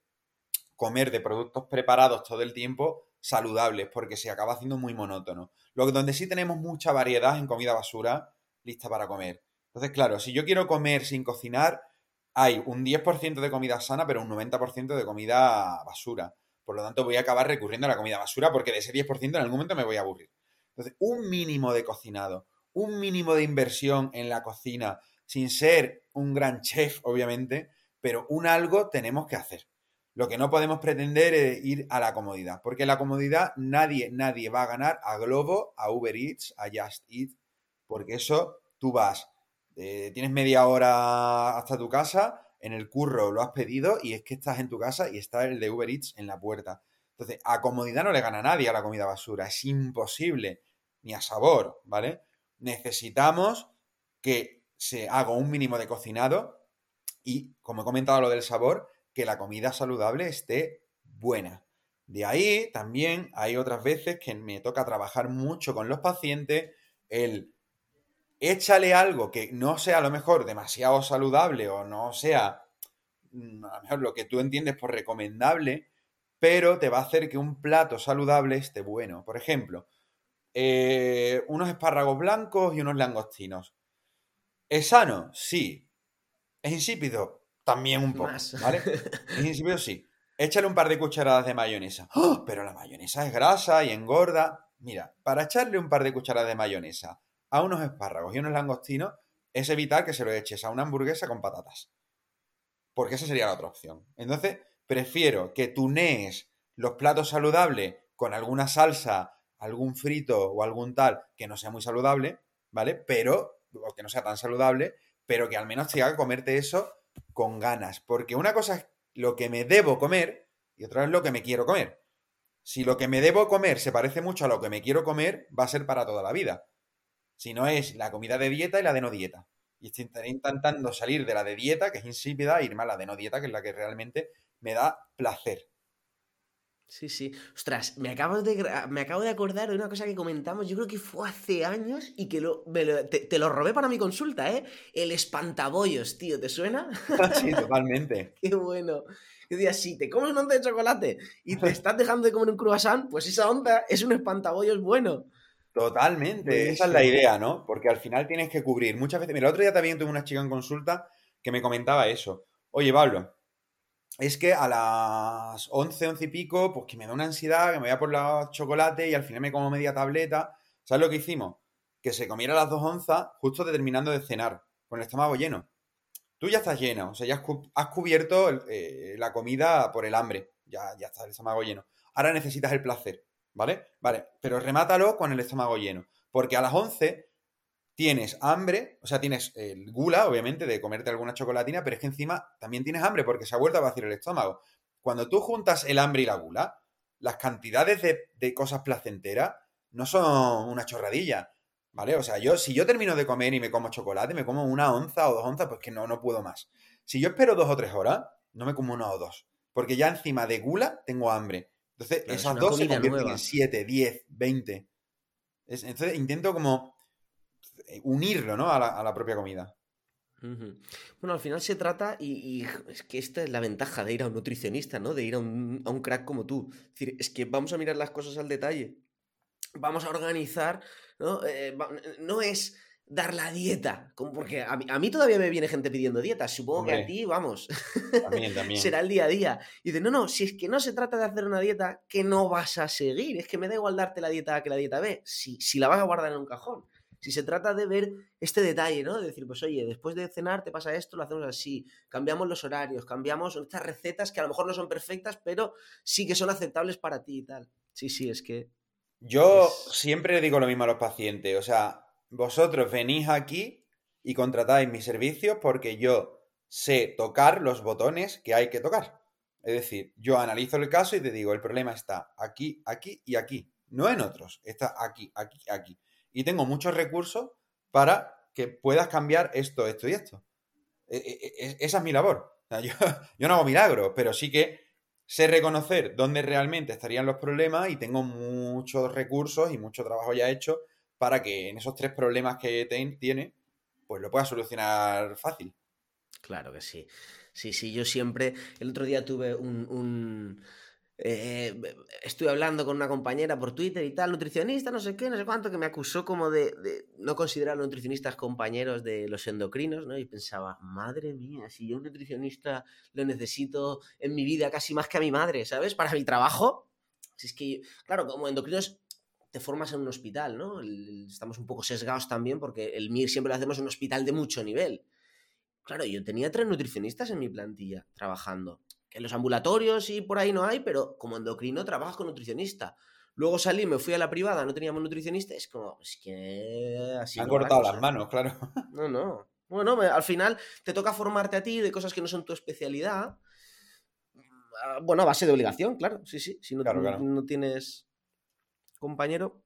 comer de productos preparados todo el tiempo saludables, porque se acaba haciendo muy monótono. Lo donde sí tenemos mucha variedad en comida basura lista para comer. Entonces, claro, si yo quiero comer sin cocinar, hay un 10% de comida sana, pero un 90% de comida basura. Por lo tanto, voy a acabar recurriendo a la comida basura porque de ese 10% en algún momento me voy a aburrir. Entonces, un mínimo de cocinado, un mínimo de inversión en la cocina, sin ser un gran chef, obviamente, pero un algo tenemos que hacer. Lo que no podemos pretender es ir a la comodidad, porque la comodidad nadie, nadie va a ganar a Globo, a Uber Eats, a Just Eat, porque eso tú vas, eh, tienes media hora hasta tu casa, en el curro lo has pedido y es que estás en tu casa y está el de Uber Eats en la puerta. Entonces, a comodidad no le gana nadie a la comida basura, es imposible ni a sabor, ¿vale? Necesitamos que se haga un mínimo de cocinado y, como he comentado lo del sabor, que la comida saludable esté buena. De ahí también hay otras veces que me toca trabajar mucho con los pacientes el échale algo que no sea a lo mejor demasiado saludable o no sea mm, a lo mejor lo que tú entiendes por recomendable, pero te va a hacer que un plato saludable esté bueno. Por ejemplo, eh, unos espárragos blancos y unos langostinos. ¿Es sano? Sí. ¿Es insípido? También un poco, ¿vale? ¿Es insípido? Sí. Échale un par de cucharadas de mayonesa. ¡Oh! Pero la mayonesa es grasa y engorda. Mira, para echarle un par de cucharadas de mayonesa a unos espárragos y unos langostinos es evitar que se lo eches a una hamburguesa con patatas. Porque esa sería la otra opción. Entonces, prefiero que tunees los platos saludables con alguna salsa algún frito o algún tal que no sea muy saludable, ¿vale? Pero, o que no sea tan saludable, pero que al menos te haga comerte eso con ganas. Porque una cosa es lo que me debo comer y otra es lo que me quiero comer. Si lo que me debo comer se parece mucho a lo que me quiero comer, va a ser para toda la vida. Si no es la comida de dieta y la de no dieta. Y estoy intentando salir de la de dieta, que es insípida, e irme a la de no dieta, que es la que realmente me da placer. Sí, sí. Ostras, me acabo, de, me acabo de acordar de una cosa que comentamos, yo creo que fue hace años y que lo, te, lo robé para mi consulta, ¿eh? El espantabollos, tío, ¿te suena? sí, totalmente. Qué bueno. Yo decía, si te comes una onza de chocolate y te estás dejando de comer un croissant, pues esa onda es un espantabollos bueno. Totalmente, esa es la idea, ¿no? Porque al final tienes que cubrir. Muchas veces, mira, el otro día también tuve una chica en consulta que me comentaba eso. Oye, Pablo, es que a las 11, 11 y pico, pues que me da una ansiedad, que me voy a por los chocolate y al final me como media tableta. ¿Sabes lo que hicimos? Que se comiera las dos onzas justo terminando de cenar, con el estómago lleno. Tú ya estás lleno, o sea, ya has, cubierto eh, la comida por el hambre, ya, ya está el estómago lleno. Ahora necesitas el placer, ¿vale? Vale, pero remátalo con el estómago lleno, porque a las 11 tienes hambre, o sea, tienes el gula, obviamente, de comerte alguna chocolatina, pero es que encima también tienes hambre porque se ha vuelto a vaciar el estómago. Cuando tú juntas el hambre y la gula, las cantidades de, cosas placenteras no son una chorradilla, ¿vale? O sea, yo, si yo termino de comer y me como chocolate, me como una onza o dos onzas, pues que no, no puedo más. Si yo espero dos o tres horas, no me como una o dos, porque ya encima de gula tengo hambre. Entonces, esas dos se convierten en siete, diez, veinte. entonces, intento como unirlo, ¿no? A la, propia comida. Bueno, al final se trata, y, es que esta es la ventaja de ir a un nutricionista, ¿no? De ir a un, crack como tú. Es decir, es que vamos a mirar las cosas al detalle. Vamos a organizar, ¿no? Eh, no es dar la dieta, como porque a mí, todavía me viene gente pidiendo dieta, supongo que a ti, vamos, también, también. será el día a día. Y dice, no, no, si es que no se trata de hacer una dieta que no vas a seguir, es que me da igual darte la dieta A que la dieta B, si, si la vas a guardar en un cajón. Si se trata de ver este detalle, ¿no? De decir, pues oye, después de cenar te pasa esto, lo hacemos así, cambiamos los horarios, cambiamos estas recetas que a lo mejor no son perfectas, pero sí que son aceptables para ti y tal. Sí, sí, es que... Yo siempre digo lo mismo a los pacientes, o sea, vosotros venís aquí y contratáis mis servicios porque yo sé tocar los botones que hay que tocar. Es decir, yo analizo el caso y te digo, el problema está aquí, aquí y aquí, no en otros, está aquí, aquí, aquí y tengo muchos recursos para que puedas cambiar esto, esto y esto. E, e, e, esa es mi labor. yo, no hago milagros, pero sí que sé reconocer dónde realmente estarían los problemas y tengo muchos recursos y mucho trabajo ya hecho para que en esos tres problemas que tiene, pues lo pueda solucionar fácil. Claro que sí. Sí, sí, yo siempre. El otro día tuve un eh, estuve hablando con una compañera por Twitter y tal, nutricionista, no sé qué, no sé cuánto, que me acusó como de, no considerar a los nutricionistas compañeros de los endocrinos, ¿no? Y pensaba, madre mía, si yo un nutricionista lo necesito en mi vida casi más que a mi madre, ¿sabes? Para mi trabajo. Si es que, claro, como endocrinos te formas en un hospital, ¿no? estamos un poco sesgados también porque el MIR siempre lo hacemos en un hospital de mucho nivel. Claro, yo tenía tres nutricionistas en mi plantilla trabajando que en los ambulatorios y por ahí no hay, pero como endocrino trabajas con nutricionista. Luego salí, me fui a la privada, no teníamos nutricionista, es como, es que así. Han cortado las manos, claro. No, no. Bueno, al final te toca formarte a ti de cosas que no son tu especialidad. Ah, bueno, a base de obligación, claro, sí, sí. Si no, no tienes compañero.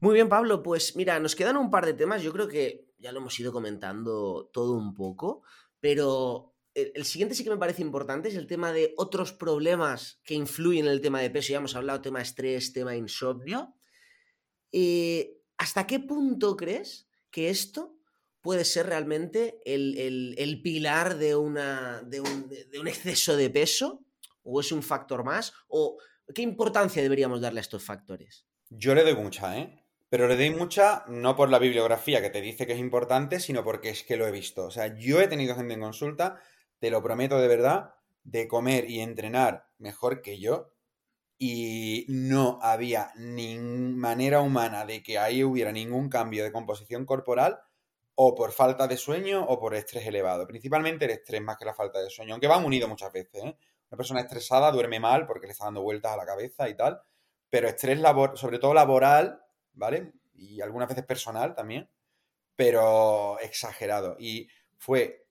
Muy bien, Pablo, pues mira, nos quedan un par de temas. Yo creo que ya lo hemos ido comentando todo un poco, pero el, siguiente sí que me parece importante, es el tema de otros problemas que influyen en el tema de peso. Ya hemos hablado tema estrés, tema insomnio. Eh, ¿Hasta qué punto crees que esto puede ser realmente el, pilar de, una, un, de, un, exceso de peso? ¿O es un factor más? ¿O qué importancia deberíamos darle a estos factores? Yo le doy mucha, ¿eh? Pero le doy mucha no por la bibliografía que te dice que es importante, sino porque es que lo he visto. O sea, yo he tenido gente en consulta te lo prometo de verdad, de comer y entrenar mejor que yo. Y no había ni manera humana de que ahí hubiera ningún cambio de composición corporal o por falta de sueño o por estrés elevado. Principalmente el estrés más que la falta de sueño, aunque van unidos muchas veces. ¿eh? Una persona estresada duerme mal porque le está dando vueltas a la cabeza y tal, pero estrés labor, sobre todo laboral, ¿vale? Y algunas veces personal también, pero exagerado. Y fue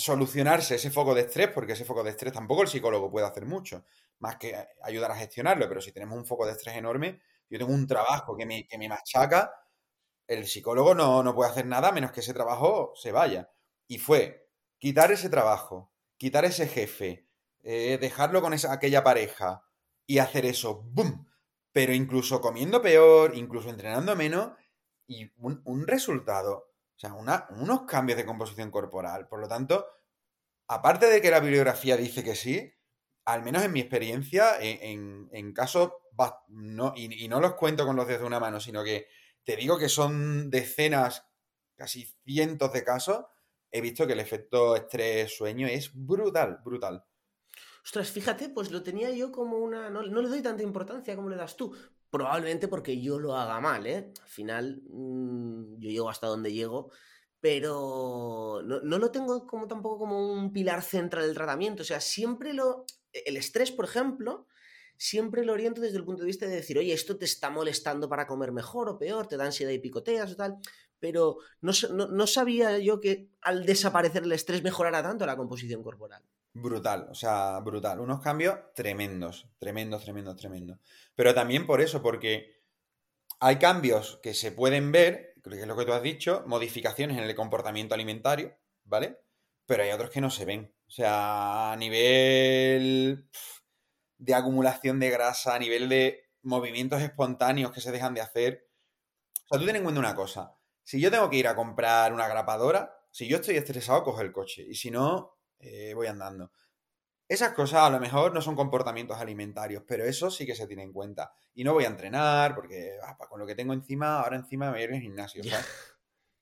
solucionarse ese foco de estrés, porque ese foco de estrés tampoco el psicólogo puede hacer mucho, más que ayudar a gestionarlo, pero si tenemos un foco de estrés enorme, yo tengo un trabajo que me, que me machaca, el psicólogo no, no puede hacer nada menos que ese trabajo se vaya. Y fue quitar ese trabajo, quitar ese jefe, eh, dejarlo con esa, aquella pareja y hacer eso, ¡boom! Pero incluso comiendo peor, incluso entrenando menos, y un, un resultado o sea, unos cambios de composición corporal. Por lo tanto, aparte de que la bibliografía dice que sí, al menos en mi experiencia, en, casos, no, y, no los cuento con los dedos de una mano, sino que te digo que son decenas, casi cientos de casos, he visto que el efecto estrés-sueño es brutal, brutal. Ostras, fíjate, pues lo tenía yo como una... No, le doy tanta importancia como le das tú. Probablemente porque yo lo haga mal, ¿eh? Al final mm, yo llego hasta donde llego, pero no, lo tengo como tampoco como un pilar central del tratamiento. O sea, siempre lo... El estrés, por ejemplo, siempre lo oriento desde el punto de vista de decir, oye, esto te está molestando para comer mejor o peor, te da ansiedad y picoteas o tal. pero no, no, sabía yo que al desaparecer el estrés mejorara tanto la composición corporal. Brutal, o sea, brutal. Unos cambios tremendos, tremendos, tremendos, tremendos. Pero también por eso, porque hay cambios que se pueden ver, creo que es lo que tú has dicho, modificaciones en el comportamiento alimentario, ¿vale? Pero hay otros que no se ven. O sea, a nivel de acumulación de grasa, a nivel de movimientos espontáneos que se dejan de hacer. O sea, tú ten en cuenta una cosa. Si yo tengo que ir a comprar una grapadora, si yo estoy estresado, cojo el coche. Y si no, eh, voy andando. Esas cosas a lo mejor no son comportamientos alimentarios, pero eso sí que se tiene en cuenta. Y no voy a entrenar, porque ah, con lo que tengo encima, ahora encima me voy a ir al gimnasio, ¿sabes?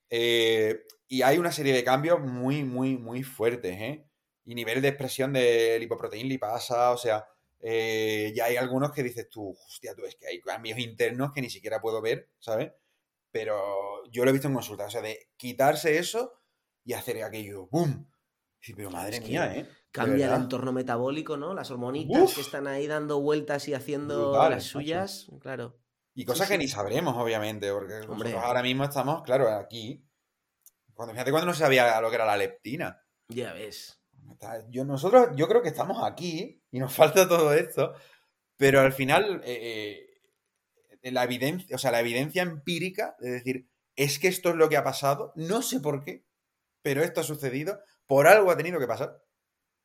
Eh, y hay una serie de cambios muy, muy, muy fuertes, ¿eh? Y nivel de expresión de lipoproteína, lipasa, o sea, eh, ya hay algunos que dices tú, hostia, tú, es que hay cambios internos que ni siquiera puedo ver, ¿sabes? Pero yo lo he visto en consulta, o sea, de quitarse eso y hacer aquello, ¡boom! Sí, pero madre mía, ¿eh? Cambia el entorno metabólico, ¿no? Las hormonitas que están ahí dando vueltas y haciendo las suyas, claro. Y cosas que ni sabremos, obviamente, porque ahora mismo estamos, claro, aquí. Cuando, fíjate cuando no sabía lo que era la leptina. Ya ves. Yo, nosotros, yo creo que estamos aquí y nos falta todo esto, pero al final, eh, eh, la evidencia, o sea, la evidencia empírica de decir, es que esto es lo que ha pasado, no sé por qué, pero esto ha sucedido, por algo ha tenido que pasar.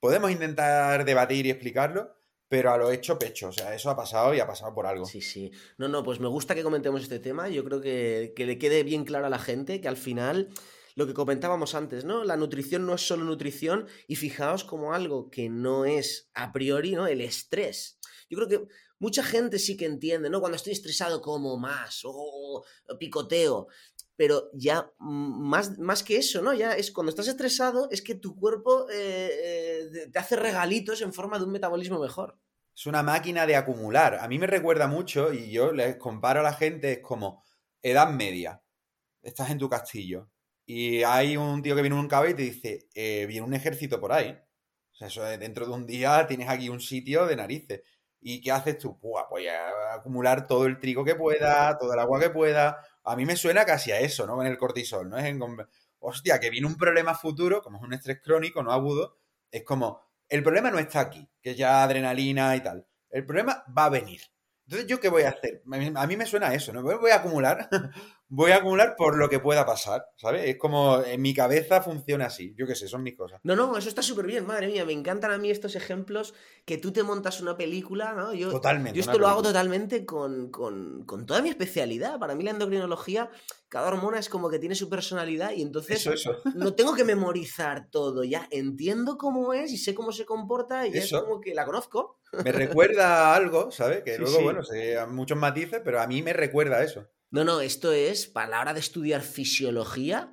Podemos intentar debatir y explicarlo, pero a lo hecho pecho. O sea, eso ha pasado y ha pasado por algo. Sí, sí. No, no, pues me gusta que comentemos este tema. Yo creo que, que le quede bien claro a la gente que al final lo que comentábamos antes, ¿no? La nutrición no es solo nutrición y fijaos como algo que no es a priori, ¿no? El estrés. Yo creo que mucha gente sí que entiende, ¿no? Cuando estoy estresado como más o, picoteo, pero ya más, más, que eso, ¿no? Ya es cuando estás estresado es que tu cuerpo eh, eh, te hace regalitos en forma de un metabolismo mejor. Es una máquina de acumular. A mí me recuerda mucho y yo les comparo a la gente, es como edad media. Estás en tu castillo y hay un tío que viene en un caballo y te dice, eh, viene un ejército por ahí. O sea, eso dentro de un día tienes aquí un sitio de narices. ¿Y qué haces tú? Pues, pues a acumular todo el trigo que pueda, todo el agua que pueda. A mí me suena casi a eso, ¿no? Con el cortisol, ¿no? Es en, hostia, que viene un problema futuro, como es un estrés crónico, no agudo, es como, el problema no está aquí, que ya adrenalina y tal. El problema va a venir. Entonces, ¿yo qué voy a hacer? A mí me suena a eso, ¿no? Voy a acumular, voy a acumular por lo que pueda pasar, ¿sabes? Es como en mi cabeza funciona así, yo qué sé, son mis cosas. No, no, eso está súper bien, madre mía, me encantan a mí estos ejemplos que tú te montas una película, ¿no? Yo, totalmente. Yo esto lo hago totalmente con, con, con, toda mi especialidad. Para mí la endocrinología, cada hormona es como que tiene su personalidad y entonces no tengo que memorizar todo, ya entiendo cómo es y sé cómo se comporta y ya es como que la conozco. Me recuerda algo, ¿sabes? Que luego, bueno, sé muchos matices, pero a mí me recuerda eso. No, no, esto es, para la hora de estudiar fisiología,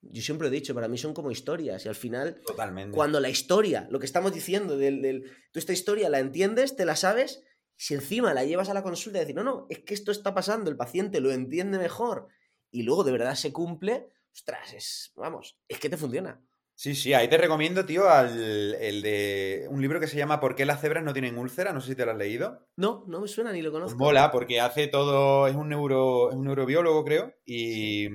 yo siempre he dicho, para mí son como historias y al final, Totalmente. cuando la historia, lo que estamos diciendo, del, del, tú esta historia la entiendes, te la sabes, si encima la llevas a la consulta y decir, no, no, es que esto está pasando, el paciente lo entiende mejor y luego de verdad se cumple, ostras, es, vamos, es que te funciona. Sí, sí, ahí te recomiendo, tío, al, el de un libro que se llama ¿Por qué las cebras no tienen úlcera? No sé si te lo has leído. No, no me suena ni lo conozco. Pues mola, porque hace todo, es un, neuro, es un neurobiólogo, creo, y,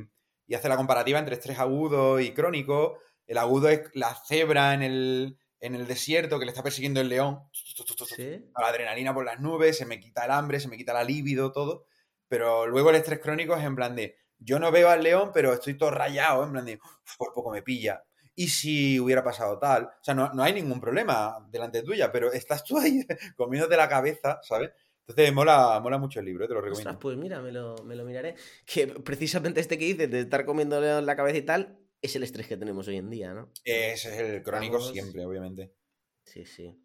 y, hace la comparativa entre estrés agudo y crónico. El agudo es la cebra en el, en el desierto que le está persiguiendo el león. ¿Sí? La adrenalina por las nubes, se me quita el hambre, se me quita la libido, todo. Pero luego el estrés crónico es en plan de, yo no veo al león, pero estoy todo rayado, en plan de, por poco me pilla y si hubiera pasado tal. O sea, no, no, hay ningún problema delante tuya, pero estás tú ahí comiéndote la cabeza, ¿sabes? Entonces mola, mola mucho el libro, te lo recomiendo. pues mira, me lo, me lo, miraré. Que precisamente este que dices de estar comiendo la cabeza y tal, es el estrés que tenemos hoy en día, ¿no? Ese es el crónico siempre, obviamente. Sí, sí.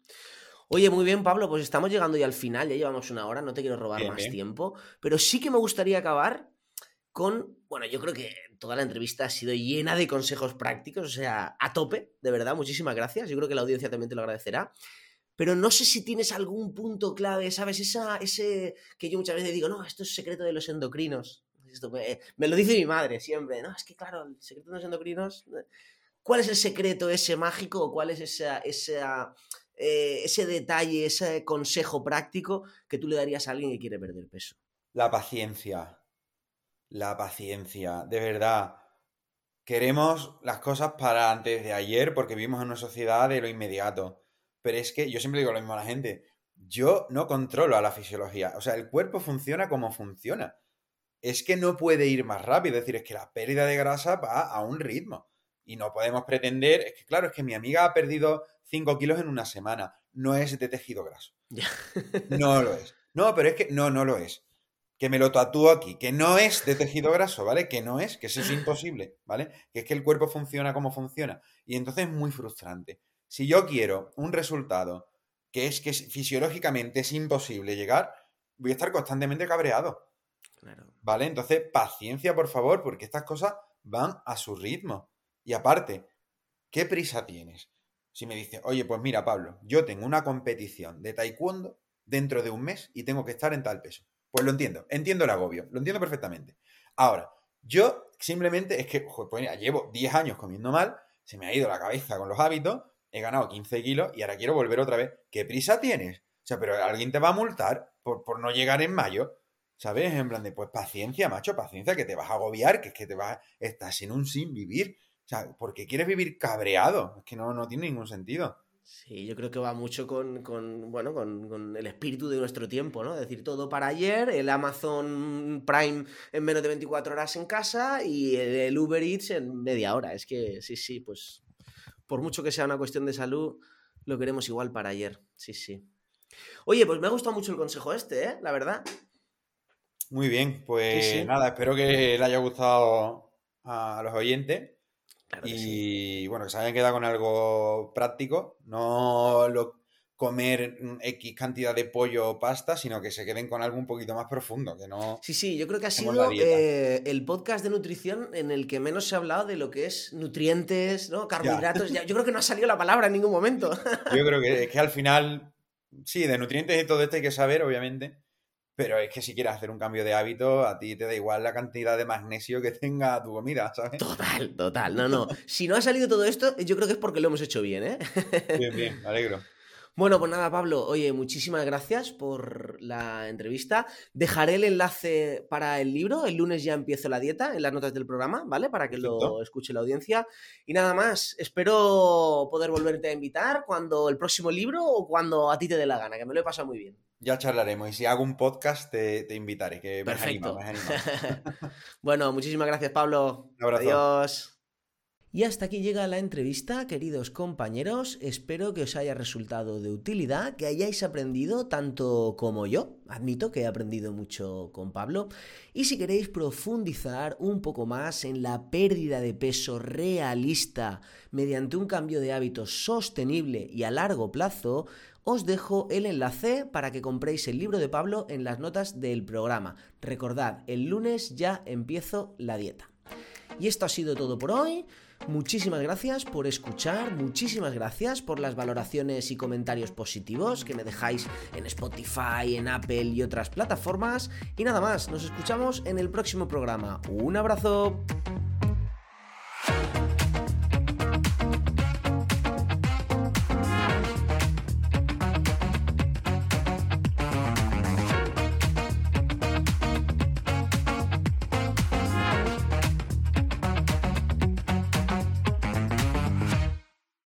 Oye, muy bien, Pablo, pues estamos llegando ya al final, ya llevamos una hora, no te quiero robar más tiempo, pero sí que me gustaría acabar con, bueno, yo creo que toda la entrevista ha sido llena de consejos prácticos, o sea, a tope, de verdad, muchísimas gracias. Yo creo que la audiencia también te lo agradecerá. Pero no sé si tienes algún punto clave, ¿sabes? Esa, ese que yo muchas veces digo, no, esto es secreto de los endocrinos. Esto me, lo dice mi madre siempre, ¿no? Es que claro, el secreto de los endocrinos. ¿Cuál es el secreto ese mágico o cuál es esa, eh, ese detalle, ese consejo práctico que tú le darías a alguien que quiere perder peso? La paciencia la paciencia, de verdad. Queremos las cosas para antes de ayer porque vivimos en una sociedad de lo inmediato. Pero es que yo siempre digo lo mismo a la gente. Yo no controlo a la fisiología. O sea, el cuerpo funciona como funciona. Es que no puede ir más rápido. Es decir, es que la pérdida de grasa va a un ritmo. Y no podemos pretender. Es que, claro, es que mi amiga ha perdido 5 kilos en una semana. No es de tejido graso. no lo es. No, pero es que no, no lo es que me lo tatúo aquí, que no es de tejido graso, ¿vale? Que no es, que eso es imposible, ¿vale? Que es que el cuerpo funciona como funciona. Y entonces es muy frustrante. Si yo quiero un resultado que es que fisiológicamente es imposible llegar, voy a estar constantemente cabreado. Claro. ¿Vale? Entonces, paciencia, por favor, porque estas cosas van a su ritmo. Y aparte, ¿qué prisa tienes? Si me dices, oye, pues mira, Pablo, yo tengo una competición de taekwondo dentro de un mes y tengo que estar en tal peso. Pues lo entiendo, entiendo el agobio, lo entiendo perfectamente. Ahora, yo simplemente es que, pues llevo 10 años comiendo mal, se me ha ido la cabeza con los hábitos, he ganado 15 kilos y ahora quiero volver otra vez. ¿Qué prisa tienes? O sea, pero alguien te va a multar por, por no llegar en mayo. ¿Sabes? En plan de, pues paciencia, macho, paciencia, que te vas a agobiar, que es que te vas, estás en un sin vivir. O sea, ¿por qué quieres vivir cabreado? Es que no, no tiene ningún sentido. Sí, yo creo que va mucho con, bueno, con, el espíritu de nuestro tiempo, ¿no? Es decir, todo para ayer, el Amazon Prime en menos de 24 horas en casa y el, Uber Eats en media hora. Es que sí, sí, pues por mucho que sea una cuestión de salud, lo queremos igual para ayer. Sí, sí. Oye, pues me ha gustado mucho el consejo este, ¿eh? La verdad. Muy bien, pues nada, espero que le haya gustado a los oyentes y bueno, que se hayan quedado con algo práctico, no lo, comer X cantidad de pollo o pasta, sino que se queden con algo un poquito más profundo, que no... Sí, sí, yo creo que ha sido eh, el podcast de nutrición en el que menos se ha hablado de lo que es nutrientes, ¿no? Carbohidratos, yo creo que no ha salido la palabra en ningún momento. yo creo que es que al final, sí, de nutrientes y todo esto hay que saber, obviamente, pero es que si quieres hacer un cambio de hábito, a ti te da igual la cantidad de magnesio que tenga tu comida, ¿sabes? Total, total. No, no. Si no ha salido todo esto, yo creo que es porque lo hemos hecho bien, ¿eh? Bien, bien, me alegro. Bueno, pues nada, Pablo, oye, muchísimas gracias por la entrevista. Dejaré el enlace para el libro, el lunes ya empiezo la dieta en las notas del programa, ¿vale? Para que lo escuche la audiencia. Y nada más, espero poder volverte a invitar cuando el próximo libro o cuando a ti te dé la gana, que me lo he pasado muy bien. Ya charlaremos y si hago un podcast te, invitaré, que Perfecto. bueno, muchísimas gracias, Pablo. Un abrazo. Adiós. Y hasta aquí llega la entrevista, queridos compañeros. Espero que os haya resultado de utilidad, que hayáis aprendido tanto como yo. Admito que he aprendido mucho con Pablo. Y si queréis profundizar un poco más en la pérdida de peso realista mediante un cambio de hábitos sostenible y a largo plazo, os dejo el enlace para que compréis el libro de Pablo en las notas del programa. Recordad, el lunes ya empiezo la dieta. Y esto ha sido todo por hoy. Muchísimas gracias por escuchar, muchísimas gracias por las valoraciones y comentarios positivos que me dejáis en Spotify, en Apple y otras plataformas. Y nada más, nos escuchamos en el próximo programa. Un abrazo.